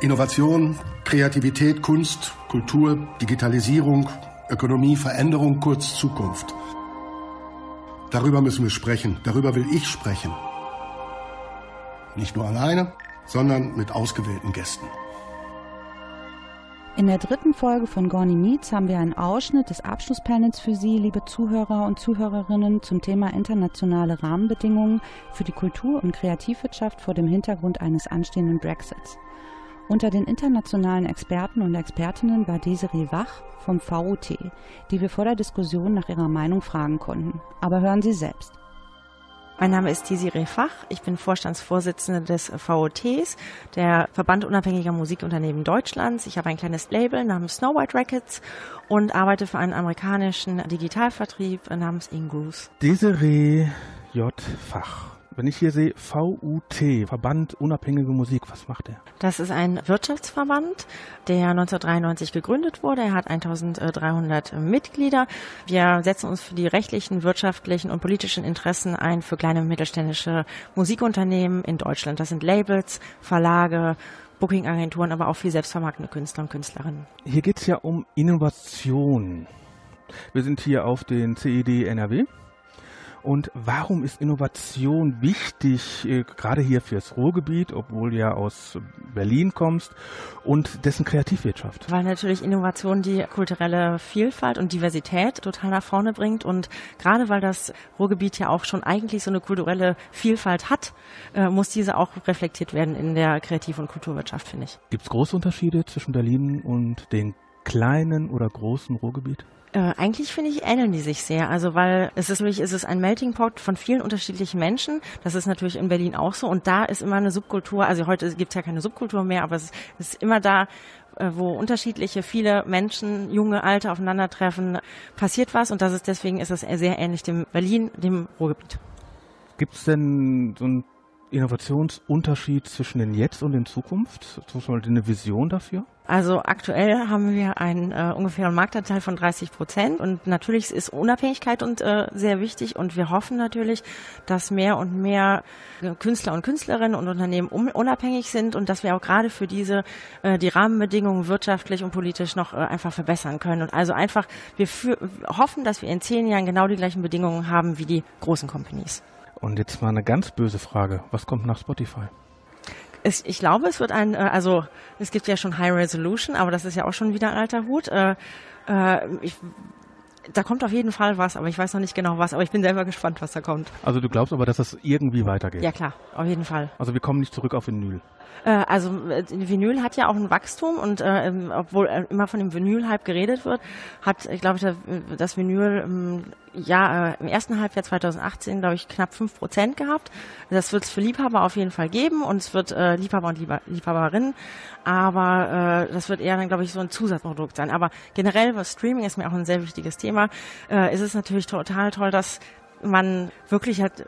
Innovation, Kreativität, Kunst, Kultur, Digitalisierung, Ökonomie, Veränderung, kurz Zukunft. Darüber müssen wir sprechen. Darüber will ich sprechen. Nicht nur alleine, sondern mit ausgewählten Gästen. In der dritten Folge von Gorny Meets haben wir einen Ausschnitt des Abschlusspanels für Sie, liebe Zuhörer und Zuhörerinnen, zum Thema internationale Rahmenbedingungen für die Kultur- und Kreativwirtschaft vor dem Hintergrund eines anstehenden Brexits. Unter den internationalen Experten und Expertinnen war Desiree Wach vom VUT, die wir vor der Diskussion nach ihrer Meinung fragen konnten. Aber hören Sie selbst. Mein Name ist Desiree Fach. Ich bin Vorstandsvorsitzende des VOTs, der Verband unabhängiger Musikunternehmen Deutschlands. Ich habe ein kleines Label namens Snow White Records und arbeite für einen amerikanischen Digitalvertrieb namens Ingus. Desiree J. Fach. Wenn ich hier sehe VUT, Verband Unabhängige Musik, was macht er? Das ist ein Wirtschaftsverband, der 1993 gegründet wurde. Er hat 1300 Mitglieder. Wir setzen uns für die rechtlichen, wirtschaftlichen und politischen Interessen ein für kleine und mittelständische Musikunternehmen in Deutschland. Das sind Labels, Verlage, Bookingagenturen, aber auch viel selbstvermarktende Künstler und Künstlerinnen. Hier geht es ja um Innovation. Wir sind hier auf den CED NRW. Und warum ist Innovation wichtig, äh, gerade hier fürs Ruhrgebiet, obwohl du ja aus Berlin kommst, und dessen Kreativwirtschaft? Weil natürlich Innovation die kulturelle Vielfalt und Diversität total nach vorne bringt. Und gerade weil das Ruhrgebiet ja auch schon eigentlich so eine kulturelle Vielfalt hat, äh, muss diese auch reflektiert werden in der Kreativ- und Kulturwirtschaft, finde ich. Gibt es große Unterschiede zwischen Berlin und den kleinen oder großen Ruhrgebiet? Äh, eigentlich finde ich, ähneln die sich sehr. Also weil es ist natürlich, es ist ein Melting Pot von vielen unterschiedlichen Menschen. Das ist natürlich in Berlin auch so. Und da ist immer eine Subkultur, also heute gibt es ja keine Subkultur mehr, aber es ist immer da, äh, wo unterschiedliche, viele Menschen, junge, alte aufeinandertreffen, passiert was. Und das ist deswegen ist es sehr ähnlich dem Berlin, dem Ruhrgebiet. Gibt es denn so einen Innovationsunterschied zwischen den Jetzt und den Zukunft? Zum Beispiel eine Vision dafür? Also aktuell haben wir einen äh, ungefähren Marktanteil von 30 Prozent und natürlich ist Unabhängigkeit und äh, sehr wichtig und wir hoffen natürlich, dass mehr und mehr Künstler und Künstlerinnen und Unternehmen unabhängig sind und dass wir auch gerade für diese äh, die Rahmenbedingungen wirtschaftlich und politisch noch äh, einfach verbessern können und also einfach wir für, hoffen, dass wir in zehn Jahren genau die gleichen Bedingungen haben wie die großen Companies. Und jetzt mal eine ganz böse Frage: Was kommt nach Spotify? Es, ich glaube, es wird ein, äh, also es gibt ja schon High Resolution, aber das ist ja auch schon wieder ein alter Hut. Äh, äh, ich, da kommt auf jeden Fall was, aber ich weiß noch nicht genau was. Aber ich bin selber gespannt, was da kommt. Also du glaubst aber, dass es irgendwie weitergeht? Ja klar, auf jeden Fall. Also wir kommen nicht zurück auf Vinyl. Äh, also äh, Vinyl hat ja auch ein Wachstum und äh, ähm, obwohl äh, immer von dem Vinyl-Hype geredet wird, hat, ich glaube, das Vinyl ähm, ja äh, im ersten Halbjahr 2018, glaube ich, knapp fünf Prozent gehabt. Das wird es für Liebhaber auf jeden Fall geben und es wird äh, Liebhaber und Liebha Liebhaberinnen, aber äh, das wird eher dann, glaube ich, so ein Zusatzprodukt sein. Aber generell, was Streaming ist mir auch ein sehr wichtiges Thema, äh, ist es natürlich total toll, dass man wirklich halt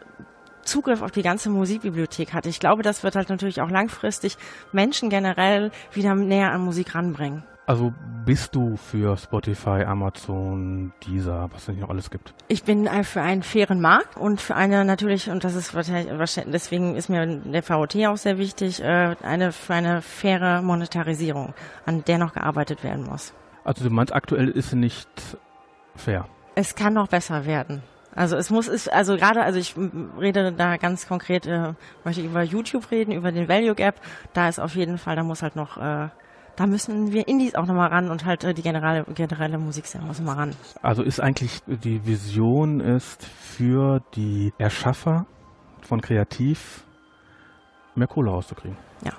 Zugriff auf die ganze Musikbibliothek hat. Ich glaube, das wird halt natürlich auch langfristig Menschen generell wieder näher an Musik ranbringen. Also bist du für Spotify, Amazon, Deezer, was es nicht noch alles gibt? Ich bin für einen fairen Markt und für eine natürlich, und das ist wahrscheinlich, deswegen ist mir der VOT auch sehr wichtig, äh, eine, für eine faire Monetarisierung, an der noch gearbeitet werden muss. Also du meinst, aktuell ist sie nicht fair? Es kann noch besser werden. Also es muss ist also gerade also ich rede da ganz konkret äh, möchte ich über YouTube reden über den Value Gap da ist auf jeden Fall da muss halt noch äh, da müssen wir Indies auch nochmal ran und halt äh, die generelle generelle Musikszene muss mal ran. Also ist eigentlich die Vision ist für die Erschaffer von Kreativ mehr Kohle rauszukriegen. Ja.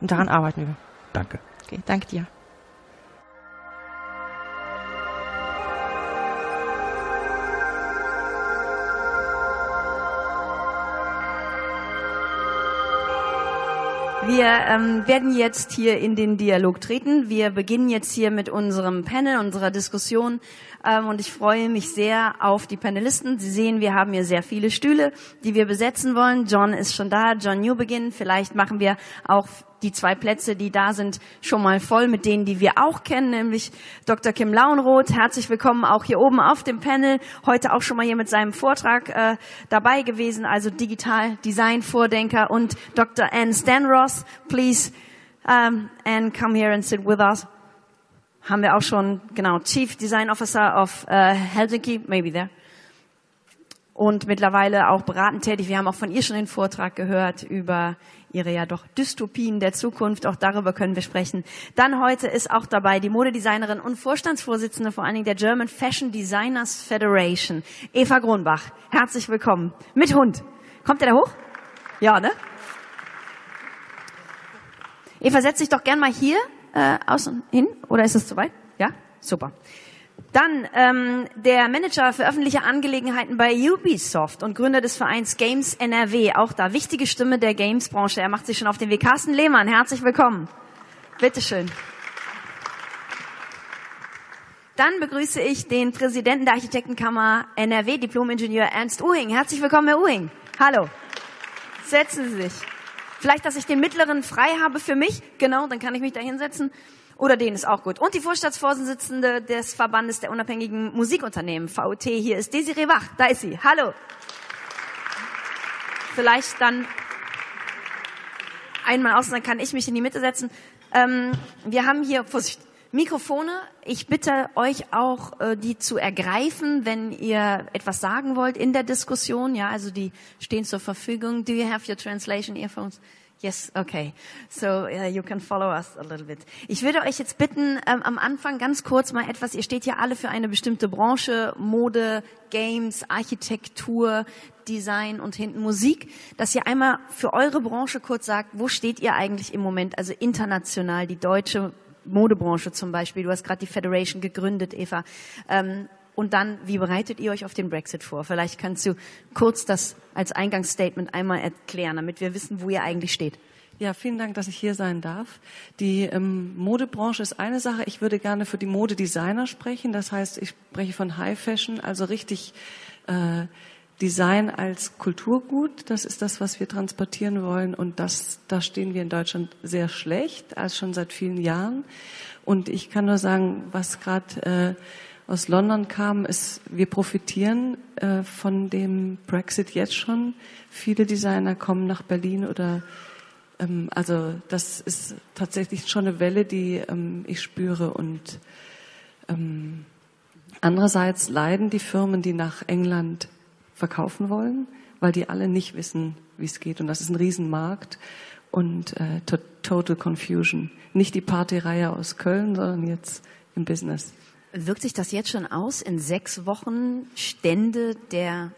Und daran arbeiten wir. Danke. Okay, danke dir. Wir ähm, werden jetzt hier in den Dialog treten. Wir beginnen jetzt hier mit unserem Panel, unserer Diskussion. Ähm, und ich freue mich sehr auf die Panelisten. Sie sehen, wir haben hier sehr viele Stühle, die wir besetzen wollen. John ist schon da, John Newbegin. Vielleicht machen wir auch die zwei Plätze, die da sind, schon mal voll mit denen, die wir auch kennen, nämlich Dr. Kim Lauenroth. Herzlich willkommen auch hier oben auf dem Panel. Heute auch schon mal hier mit seinem Vortrag äh, dabei gewesen, also Digital Design Vordenker und Dr. Anne Stanross. Please um, and come here and sit with us. Haben wir auch schon, genau, Chief Design Officer of uh, Helsinki, maybe there. Und mittlerweile auch beratend tätig. Wir haben auch von ihr schon den Vortrag gehört über ihre ja doch Dystopien der Zukunft. Auch darüber können wir sprechen. Dann heute ist auch dabei die Modedesignerin und Vorstandsvorsitzende vor allen Dingen der German Fashion Designers Federation, Eva Gronbach. Herzlich willkommen. Mit Hund. Kommt der da hoch? Ja, ne? Eva, setz dich doch gern mal hier äh, außen hin. Oder ist es zu weit? Ja? Super. Dann ähm, der Manager für öffentliche Angelegenheiten bei Ubisoft und Gründer des Vereins Games NRW. Auch da wichtige Stimme der Games-Branche. Er macht sich schon auf den Weg. Carsten Lehmann, herzlich willkommen. Bitteschön. Dann begrüße ich den Präsidenten der Architektenkammer NRW, Diplom-Ingenieur Ernst Uhing. Herzlich willkommen, Herr Uhing. Hallo. Setzen Sie sich. Vielleicht, dass ich den mittleren frei habe für mich. Genau, dann kann ich mich da hinsetzen. Oder den ist auch gut. Und die Vorstandsvorsitzende des Verbandes der unabhängigen Musikunternehmen, VUT. Hier ist Desiree Wach. Da ist sie. Hallo. Vielleicht dann einmal außen, dann kann ich mich in die Mitte setzen. Ähm, wir haben hier, Vorsicht, Mikrofone. Ich bitte euch auch, äh, die zu ergreifen, wenn ihr etwas sagen wollt in der Diskussion. Ja, also die stehen zur Verfügung. Do you have your translation earphones? Yes, okay. So uh, you can follow us a little bit. Ich würde euch jetzt bitten, ähm, am Anfang ganz kurz mal etwas, ihr steht ja alle für eine bestimmte Branche, Mode, Games, Architektur, Design und hinten Musik, dass ihr einmal für eure Branche kurz sagt, wo steht ihr eigentlich im Moment, also international, die deutsche Modebranche zum Beispiel. Du hast gerade die Federation gegründet, Eva. Ähm, und dann, wie bereitet ihr euch auf den Brexit vor? Vielleicht kannst du kurz das als Eingangsstatement einmal erklären, damit wir wissen, wo ihr eigentlich steht. Ja, vielen Dank, dass ich hier sein darf. Die ähm, Modebranche ist eine Sache. Ich würde gerne für die Modedesigner sprechen. Das heißt, ich spreche von High Fashion, also richtig äh, Design als Kulturgut. Das ist das, was wir transportieren wollen. Und das, da stehen wir in Deutschland sehr schlecht, als schon seit vielen Jahren. Und ich kann nur sagen, was gerade äh, aus London kam, ist, wir profitieren äh, von dem Brexit jetzt schon. Viele Designer kommen nach Berlin oder ähm, also das ist tatsächlich schon eine Welle, die ähm, ich spüre. Und ähm, andererseits leiden die Firmen, die nach England verkaufen wollen, weil die alle nicht wissen, wie es geht. Und das ist ein Riesenmarkt und äh, to Total Confusion. Nicht die Partyreihe aus Köln, sondern jetzt im Business. Wirkt sich das jetzt schon aus? In sechs Wochen Stände der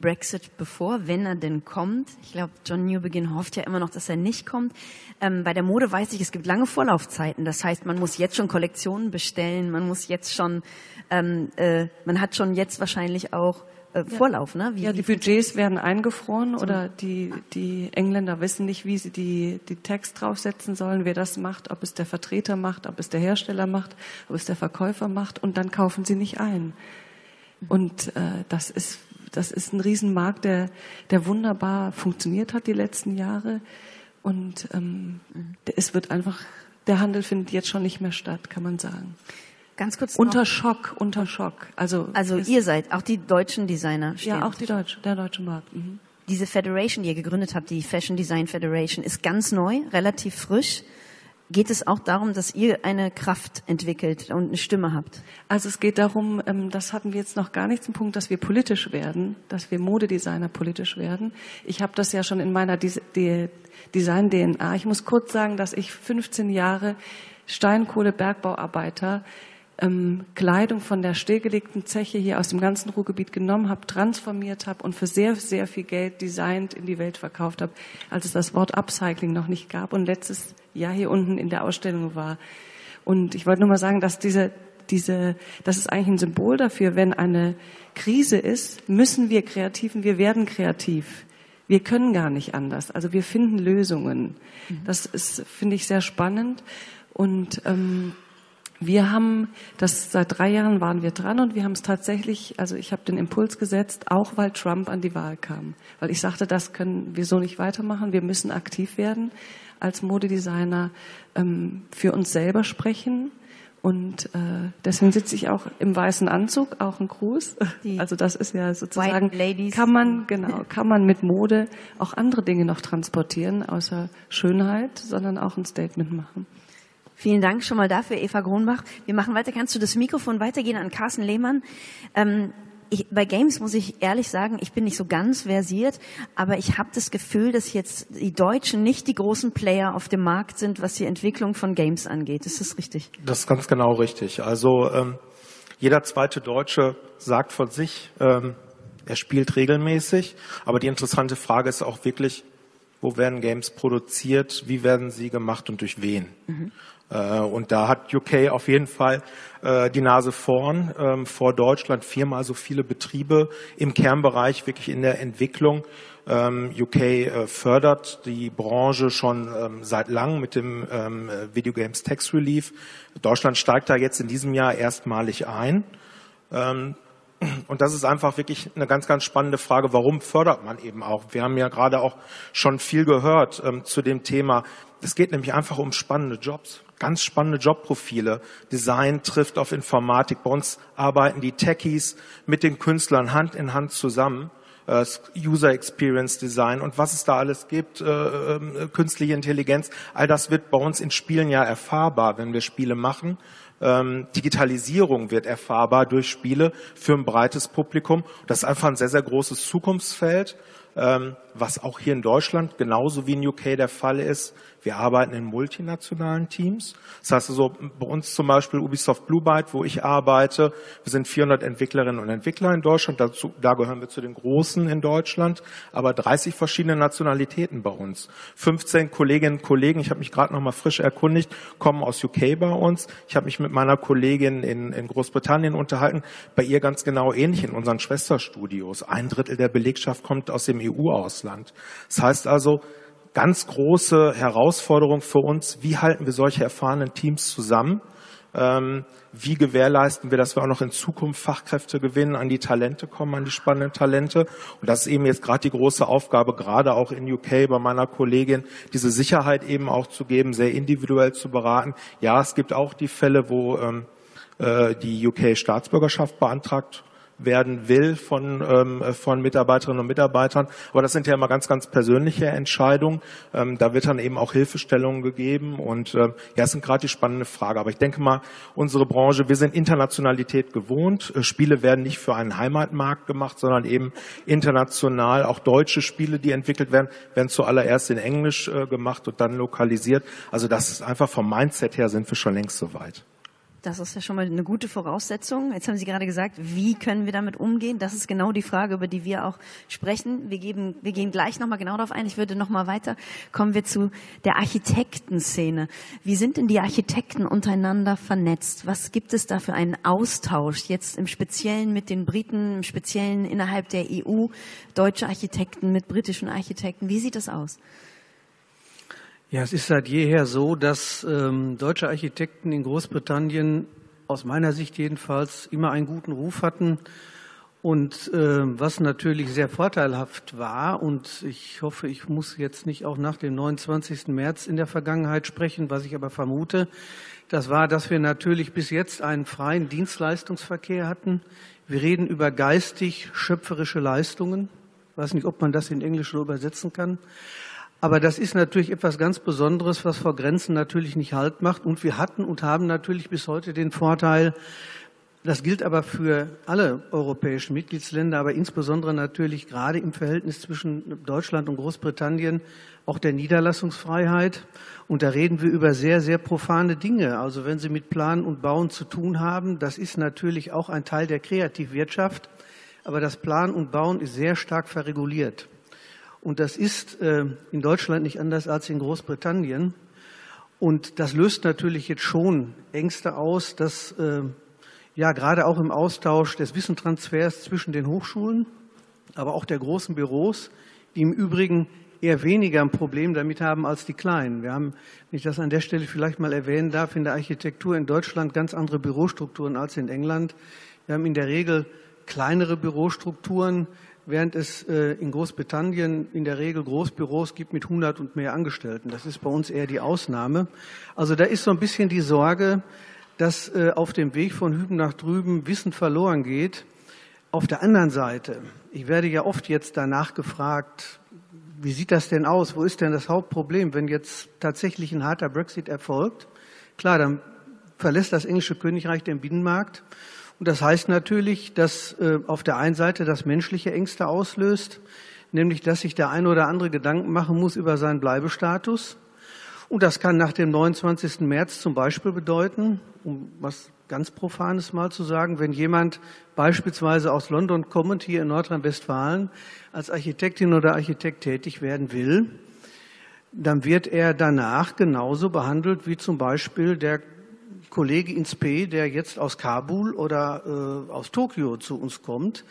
Brexit bevor, wenn er denn kommt. Ich glaube, John Newbegin hofft ja immer noch, dass er nicht kommt. Ähm, bei der Mode weiß ich, es gibt lange Vorlaufzeiten. Das heißt, man muss jetzt schon Kollektionen bestellen, man muss jetzt schon, ähm, äh, man hat schon jetzt wahrscheinlich auch äh, Vorlauf, ne? Wie, ja, die Budgets werden eingefroren oder die, die Engländer wissen nicht, wie sie die, die Text draufsetzen sollen, wer das macht, ob es der Vertreter macht, ob es der Hersteller macht, ob es der Verkäufer macht und dann kaufen sie nicht ein. Und äh, das ist das ist ein Riesenmarkt, der, der wunderbar funktioniert hat die letzten Jahre. Und ähm, es wird einfach, der Handel findet jetzt schon nicht mehr statt, kann man sagen. Ganz kurz. Unter noch. Schock, unter Schock. Also, also ihr seid, auch die deutschen Designer stehen. Ja, auch die deutsche, der deutsche Markt. Mhm. Diese Federation, die ihr gegründet habt, die Fashion Design Federation, ist ganz neu, relativ frisch. Geht es auch darum, dass ihr eine Kraft entwickelt und eine Stimme habt? Also es geht darum, ähm, das hatten wir jetzt noch gar nicht zum Punkt, dass wir politisch werden, dass wir Modedesigner politisch werden. Ich habe das ja schon in meiner Design-DNA. Ich muss kurz sagen, dass ich 15 Jahre Steinkohle-Bergbauarbeiter ähm, Kleidung von der stillgelegten Zeche hier aus dem ganzen Ruhrgebiet genommen habe, transformiert habe und für sehr, sehr viel Geld designt in die Welt verkauft habe, als es das Wort Upcycling noch nicht gab und letztes Jahr hier unten in der Ausstellung war. Und ich wollte nur mal sagen, dass diese, diese, das ist eigentlich ein Symbol dafür, wenn eine Krise ist, müssen wir Kreativen, wir werden kreativ. Wir können gar nicht anders. Also wir finden Lösungen. Mhm. Das ist, finde ich, sehr spannend. Und ähm, wir haben das seit drei Jahren waren wir dran und wir haben es tatsächlich, also ich habe den Impuls gesetzt, auch weil Trump an die Wahl kam, weil ich sagte, das können wir so nicht weitermachen. Wir müssen aktiv werden als Modedesigner, ähm, für uns selber sprechen Und äh, deswegen sitze ich auch im weißen Anzug, auch ein Gruß. Die also das ist ja sozusagen kann man genau kann man mit Mode auch andere Dinge noch transportieren außer Schönheit, sondern auch ein Statement machen. Vielen Dank schon mal dafür, Eva Gronbach. Wir machen weiter. Kannst du das Mikrofon weitergehen an Carsten Lehmann? Ähm, ich, bei Games muss ich ehrlich sagen, ich bin nicht so ganz versiert, aber ich habe das Gefühl, dass jetzt die Deutschen nicht die großen Player auf dem Markt sind, was die Entwicklung von Games angeht. Ist das richtig? Das ist ganz genau richtig. Also ähm, jeder zweite Deutsche sagt von sich, ähm, er spielt regelmäßig, aber die interessante Frage ist auch wirklich, wo werden Games produziert, wie werden sie gemacht und durch wen? Mhm. Äh, und da hat UK auf jeden Fall äh, die Nase vorn ähm, vor Deutschland viermal so viele Betriebe im Kernbereich wirklich in der Entwicklung. Ähm, UK äh, fördert die Branche schon ähm, seit langem mit dem Video Games Tax Relief. Deutschland steigt da jetzt in diesem Jahr erstmalig ein. Und das ist einfach wirklich eine ganz, ganz spannende Frage. Warum fördert man eben auch? Wir haben ja gerade auch schon viel gehört zu dem Thema. Es geht nämlich einfach um spannende Jobs ganz spannende Jobprofile. Design trifft auf Informatik. Bei uns arbeiten die Techies mit den Künstlern Hand in Hand zusammen. Äh, User Experience Design und was es da alles gibt, äh, äh, künstliche Intelligenz, all das wird bei uns in Spielen ja erfahrbar, wenn wir Spiele machen. Ähm, Digitalisierung wird erfahrbar durch Spiele für ein breites Publikum. Das ist einfach ein sehr, sehr großes Zukunftsfeld, ähm, was auch hier in Deutschland genauso wie in UK der Fall ist. Wir arbeiten in multinationalen Teams. Das heißt also bei uns zum Beispiel Ubisoft Blue Byte, wo ich arbeite. Wir sind 400 Entwicklerinnen und Entwickler in Deutschland. Dazu, da gehören wir zu den Großen in Deutschland. Aber 30 verschiedene Nationalitäten bei uns. 15 Kolleginnen und Kollegen, ich habe mich gerade noch mal frisch erkundigt, kommen aus UK bei uns. Ich habe mich mit meiner Kollegin in, in Großbritannien unterhalten. Bei ihr ganz genau ähnlich in unseren Schwesterstudios. Ein Drittel der Belegschaft kommt aus dem EU-Ausland. Das heißt also, ganz große Herausforderung für uns. Wie halten wir solche erfahrenen Teams zusammen? Ähm, wie gewährleisten wir, dass wir auch noch in Zukunft Fachkräfte gewinnen, an die Talente kommen, an die spannenden Talente? Und das ist eben jetzt gerade die große Aufgabe, gerade auch in UK bei meiner Kollegin, diese Sicherheit eben auch zu geben, sehr individuell zu beraten. Ja, es gibt auch die Fälle, wo ähm, äh, die UK Staatsbürgerschaft beantragt werden will von, ähm, von Mitarbeiterinnen und Mitarbeitern. Aber das sind ja immer ganz, ganz persönliche Entscheidungen. Ähm, da wird dann eben auch Hilfestellungen gegeben. Und äh, ja, es sind gerade die spannende Frage. Aber ich denke mal, unsere Branche, wir sind Internationalität gewohnt. Äh, Spiele werden nicht für einen Heimatmarkt gemacht, sondern eben international. Auch deutsche Spiele, die entwickelt werden, werden zuallererst in Englisch äh, gemacht und dann lokalisiert. Also das ist einfach vom Mindset her sind wir schon längst soweit. Das ist ja schon mal eine gute Voraussetzung. Jetzt haben Sie gerade gesagt, wie können wir damit umgehen? Das ist genau die Frage, über die wir auch sprechen. Wir, geben, wir gehen gleich nochmal genau darauf ein. Ich würde nochmal weiter. Kommen wir zu der Architektenszene. Wie sind denn die Architekten untereinander vernetzt? Was gibt es da für einen Austausch jetzt im Speziellen mit den Briten, im Speziellen innerhalb der EU? Deutsche Architekten mit britischen Architekten. Wie sieht das aus? Ja, es ist seit jeher so, dass ähm, deutsche Architekten in Großbritannien aus meiner Sicht jedenfalls immer einen guten Ruf hatten und äh, was natürlich sehr vorteilhaft war und ich hoffe, ich muss jetzt nicht auch nach dem 29. März in der Vergangenheit sprechen, was ich aber vermute, das war, dass wir natürlich bis jetzt einen freien Dienstleistungsverkehr hatten. Wir reden über geistig schöpferische Leistungen. Ich weiß nicht, ob man das in Englisch so übersetzen kann. Aber das ist natürlich etwas ganz Besonderes, was vor Grenzen natürlich nicht Halt macht. Und wir hatten und haben natürlich bis heute den Vorteil, das gilt aber für alle europäischen Mitgliedsländer, aber insbesondere natürlich gerade im Verhältnis zwischen Deutschland und Großbritannien auch der Niederlassungsfreiheit. Und da reden wir über sehr, sehr profane Dinge. Also wenn Sie mit Planen und Bauen zu tun haben, das ist natürlich auch ein Teil der Kreativwirtschaft. Aber das Planen und Bauen ist sehr stark verreguliert. Und das ist äh, in Deutschland nicht anders als in Großbritannien. Und das löst natürlich jetzt schon Ängste aus, dass äh, ja gerade auch im Austausch des Wissentransfers zwischen den Hochschulen, aber auch der großen Büros, die im Übrigen eher weniger ein Problem damit haben als die kleinen. Wir haben, wenn ich das an der Stelle vielleicht mal erwähnen darf, in der Architektur in Deutschland ganz andere Bürostrukturen als in England. Wir haben in der Regel kleinere Bürostrukturen, während es äh, in Großbritannien in der Regel Großbüros gibt mit 100 und mehr Angestellten. Das ist bei uns eher die Ausnahme. Also da ist so ein bisschen die Sorge, dass äh, auf dem Weg von Hüben nach drüben Wissen verloren geht. Auf der anderen Seite, ich werde ja oft jetzt danach gefragt, wie sieht das denn aus? Wo ist denn das Hauptproblem, wenn jetzt tatsächlich ein harter Brexit erfolgt? Klar, dann verlässt das englische Königreich den Binnenmarkt. Und das heißt natürlich, dass äh, auf der einen Seite das menschliche Ängste auslöst, nämlich dass sich der eine oder andere Gedanken machen muss über seinen Bleibestatus. Und das kann nach dem 29. März zum Beispiel bedeuten, um was ganz Profanes mal zu sagen, wenn jemand beispielsweise aus London kommend hier in Nordrhein-Westfalen als Architektin oder Architekt tätig werden will, dann wird er danach genauso behandelt wie zum Beispiel der Kollege Inspe, der jetzt aus Kabul oder äh, aus Tokio zu uns kommt.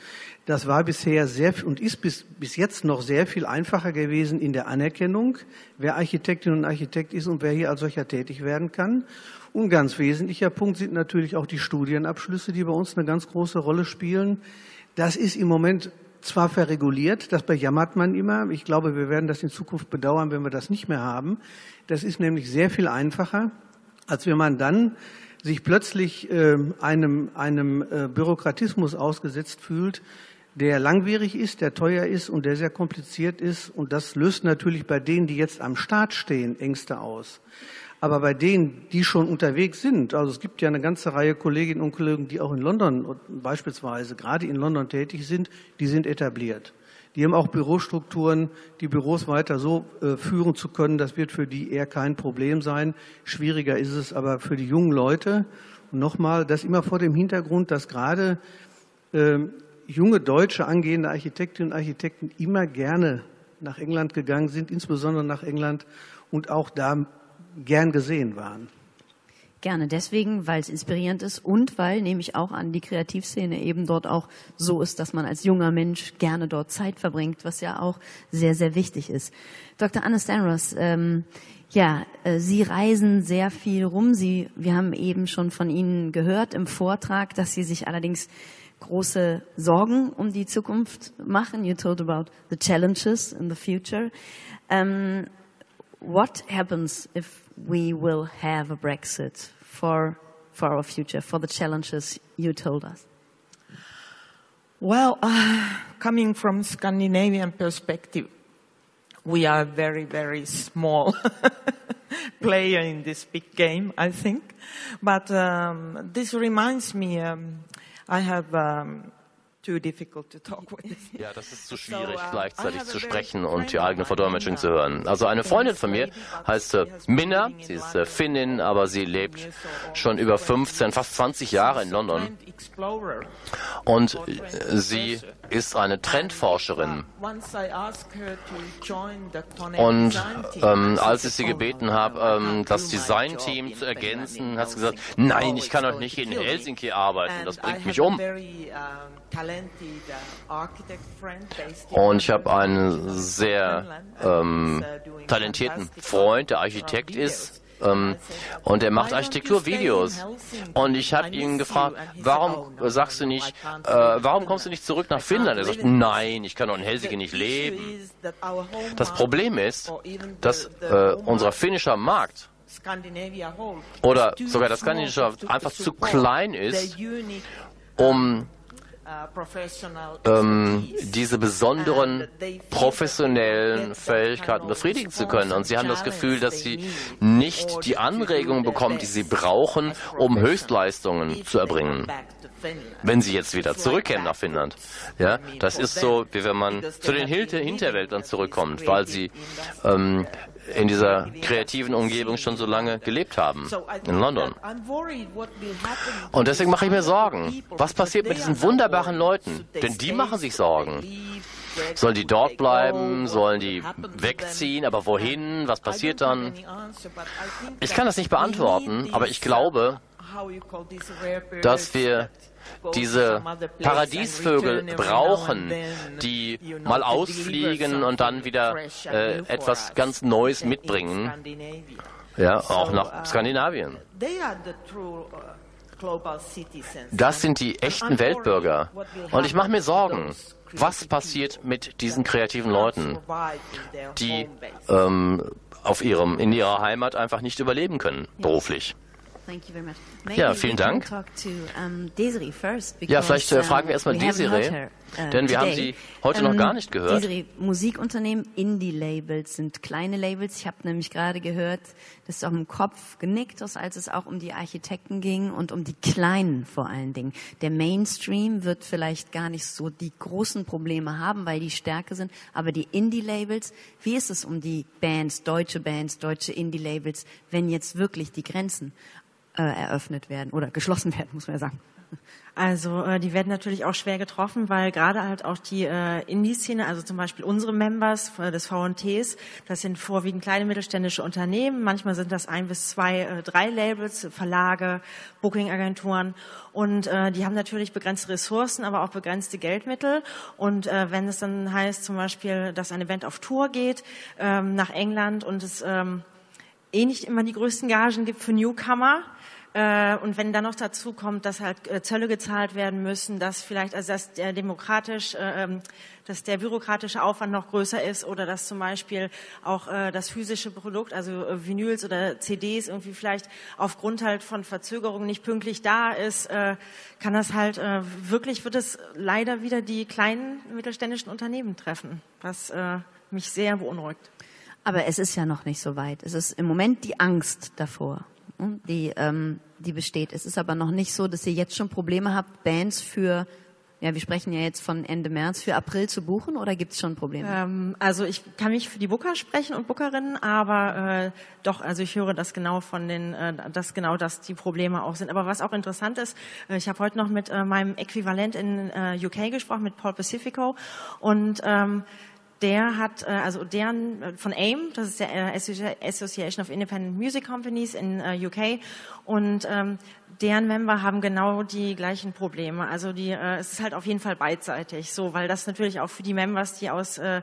Das war bisher sehr und ist bis, bis jetzt noch sehr viel einfacher gewesen in der Anerkennung, wer Architektin und Architekt ist und wer hier als solcher tätig werden kann. Und ganz wesentlicher Punkt sind natürlich auch die Studienabschlüsse, die bei uns eine ganz große Rolle spielen. Das ist im Moment zwar verreguliert, das bejammert man immer. Ich glaube, wir werden das in Zukunft bedauern, wenn wir das nicht mehr haben. Das ist nämlich sehr viel einfacher, als wenn man dann sich plötzlich äh, einem, einem äh, Bürokratismus ausgesetzt fühlt, der langwierig ist, der teuer ist und der sehr kompliziert ist. Und das löst natürlich bei denen, die jetzt am Start stehen, Ängste aus. Aber bei denen, die schon unterwegs sind, also es gibt ja eine ganze Reihe Kolleginnen und Kollegen, die auch in London beispielsweise, gerade in London tätig sind, die sind etabliert. Die haben auch Bürostrukturen, die Büros weiter so äh, führen zu können. Das wird für die eher kein Problem sein. Schwieriger ist es aber für die jungen Leute. Und nochmal, das immer vor dem Hintergrund, dass gerade äh, junge deutsche angehende Architektinnen und Architekten immer gerne nach England gegangen sind, insbesondere nach England und auch da gern gesehen waren. Gerne deswegen, weil es inspirierend ist und weil, nehme ich auch an, die Kreativszene eben dort auch so ist, dass man als junger Mensch gerne dort Zeit verbringt, was ja auch sehr, sehr wichtig ist. Dr. Anne Stanros, ähm, ja, äh, Sie reisen sehr viel rum. Sie, wir haben eben schon von Ihnen gehört im Vortrag, dass Sie sich allerdings große Sorgen um die Zukunft machen. You told about the challenges in the future. Um, what happens if we will have a Brexit for, for our future, for the challenges you told us? Well, uh, coming from Scandinavian perspective, we are very, very small player in this big game, I think. But um, this reminds me, um, I have um, Ja, das ist zu schwierig, gleichzeitig zu sprechen und die eigene Verdolmetschung zu hören. Also eine Freundin von mir heißt äh, Minna, sie ist äh, Finnin, aber sie lebt schon über 15, fast 20 Jahre in London. Und sie ist eine Trendforscherin. Und ähm, als ich sie gebeten habe, ähm, das Designteam zu ergänzen, hat sie gesagt, nein, ich kann doch nicht in Helsinki arbeiten, das bringt mich um. Und ich habe einen sehr ähm, talentierten Freund, der Architekt ist. Ähm, und er macht Architekturvideos. Und ich habe ihn gefragt, warum sagst du nicht, äh, warum kommst du nicht zurück nach Finnland? Er sagt, nein, ich kann doch in Helsinki nicht leben. Das Problem ist, dass äh, unser finnischer Markt oder sogar das skandinavische einfach zu klein ist, um ähm, diese besonderen professionellen Fähigkeiten befriedigen zu können. Und sie haben das Gefühl, dass sie nicht die Anregungen bekommen, die sie brauchen, um Höchstleistungen zu erbringen wenn sie jetzt wieder zurückkämen nach Finnland. Ja, das ist so, wie wenn man zu den Hinterwäldlern zurückkommt, weil sie ähm, in dieser kreativen Umgebung schon so lange gelebt haben, in London. Und deswegen mache ich mir Sorgen. Was passiert mit diesen wunderbaren Leuten? Denn die machen sich Sorgen. Sollen die dort bleiben? Sollen die wegziehen? Aber wohin? Was passiert dann? Ich kann das nicht beantworten, aber ich glaube, dass wir diese Paradiesvögel brauchen, die mal ausfliegen und dann wieder äh, etwas ganz Neues mitbringen. Ja, auch nach Skandinavien. Das sind die echten Weltbürger. Und ich mache mir Sorgen, was passiert mit diesen kreativen Leuten, die ähm, auf ihrem, in ihrer Heimat einfach nicht überleben können, beruflich. Ja, vielen Dank. Ja, vielleicht äh, fragen wir erstmal Desiree, uh, denn wir haben sie heute noch gar nicht gehört. Desiree, Musikunternehmen, Indie-Labels sind kleine Labels. Ich habe nämlich gerade gehört, dass du auch im Kopf genickt hast, als es auch um die Architekten ging und um die Kleinen vor allen Dingen. Der Mainstream wird vielleicht gar nicht so die großen Probleme haben, weil die Stärke sind, aber die Indie-Labels, wie ist es um die Bands, deutsche Bands, deutsche Indie-Labels, wenn jetzt wirklich die Grenzen äh, eröffnet werden oder geschlossen werden, muss man ja sagen. Also äh, die werden natürlich auch schwer getroffen, weil gerade halt auch die äh, Indie-Szene, also zum Beispiel unsere Members äh, des VNTs, das sind vorwiegend kleine mittelständische Unternehmen. Manchmal sind das ein bis zwei, äh, drei Labels, Verlage, Booking-Agenturen und äh, die haben natürlich begrenzte Ressourcen, aber auch begrenzte Geldmittel. Und äh, wenn es dann heißt zum Beispiel, dass ein Event auf Tour geht ähm, nach England und es ähm, eh nicht immer die größten Gagen gibt für Newcomer, und wenn dann noch dazu kommt, dass halt äh, Zölle gezahlt werden müssen, dass vielleicht, also dass der demokratisch, äh, ähm, dass der bürokratische Aufwand noch größer ist oder dass zum Beispiel auch das physische Produkt, also Vinyls oder CDs irgendwie vielleicht aufgrund halt von Verzögerungen nicht pünktlich da ist, kann das halt wirklich, wird es leider wieder die kleinen mittelständischen Unternehmen treffen, was mich sehr beunruhigt. Aber es ist ja noch nicht so weit. Es ist im Moment die Angst davor die, ähm, die besteht. Es ist aber noch nicht so, dass ihr jetzt schon Probleme habt, Bands für ja, wir sprechen ja jetzt von Ende März für April zu buchen oder gibt es schon Probleme? Ähm, also ich kann nicht für die Booker sprechen und Bookerinnen, aber äh, doch, also ich höre das genau von den, äh, dass genau das die Probleme auch sind. Aber was auch interessant ist, äh, ich habe heute noch mit äh, meinem Äquivalent in äh, UK gesprochen, mit Paul Pacifico und ähm, der hat, äh, also deren äh, von AIM, das ist der äh, Association of Independent Music Companies in UK, und ähm, deren Member haben genau die gleichen Probleme. Also die, äh, es ist halt auf jeden Fall beidseitig, so, weil das natürlich auch für die Members, die aus äh,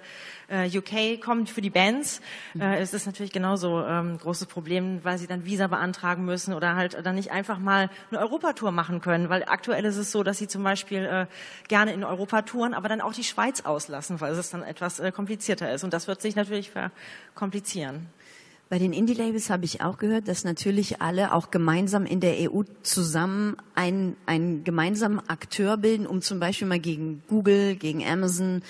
äh UK kommen, für die Bands, äh, ist es natürlich genauso ähm, großes Problem, weil sie dann Visa beantragen müssen oder halt dann nicht einfach mal eine Europatour machen können, weil aktuell ist es so, dass sie zum Beispiel äh, gerne in Europa touren, aber dann auch die Schweiz auslassen, weil es dann etwas äh, komplizierter ist und das wird sich natürlich verkomplizieren. Bei den Indie-Labels habe ich auch gehört, dass natürlich alle auch gemeinsam in der EU zusammen einen, einen gemeinsamen Akteur bilden, um zum Beispiel mal gegen Google, gegen Amazon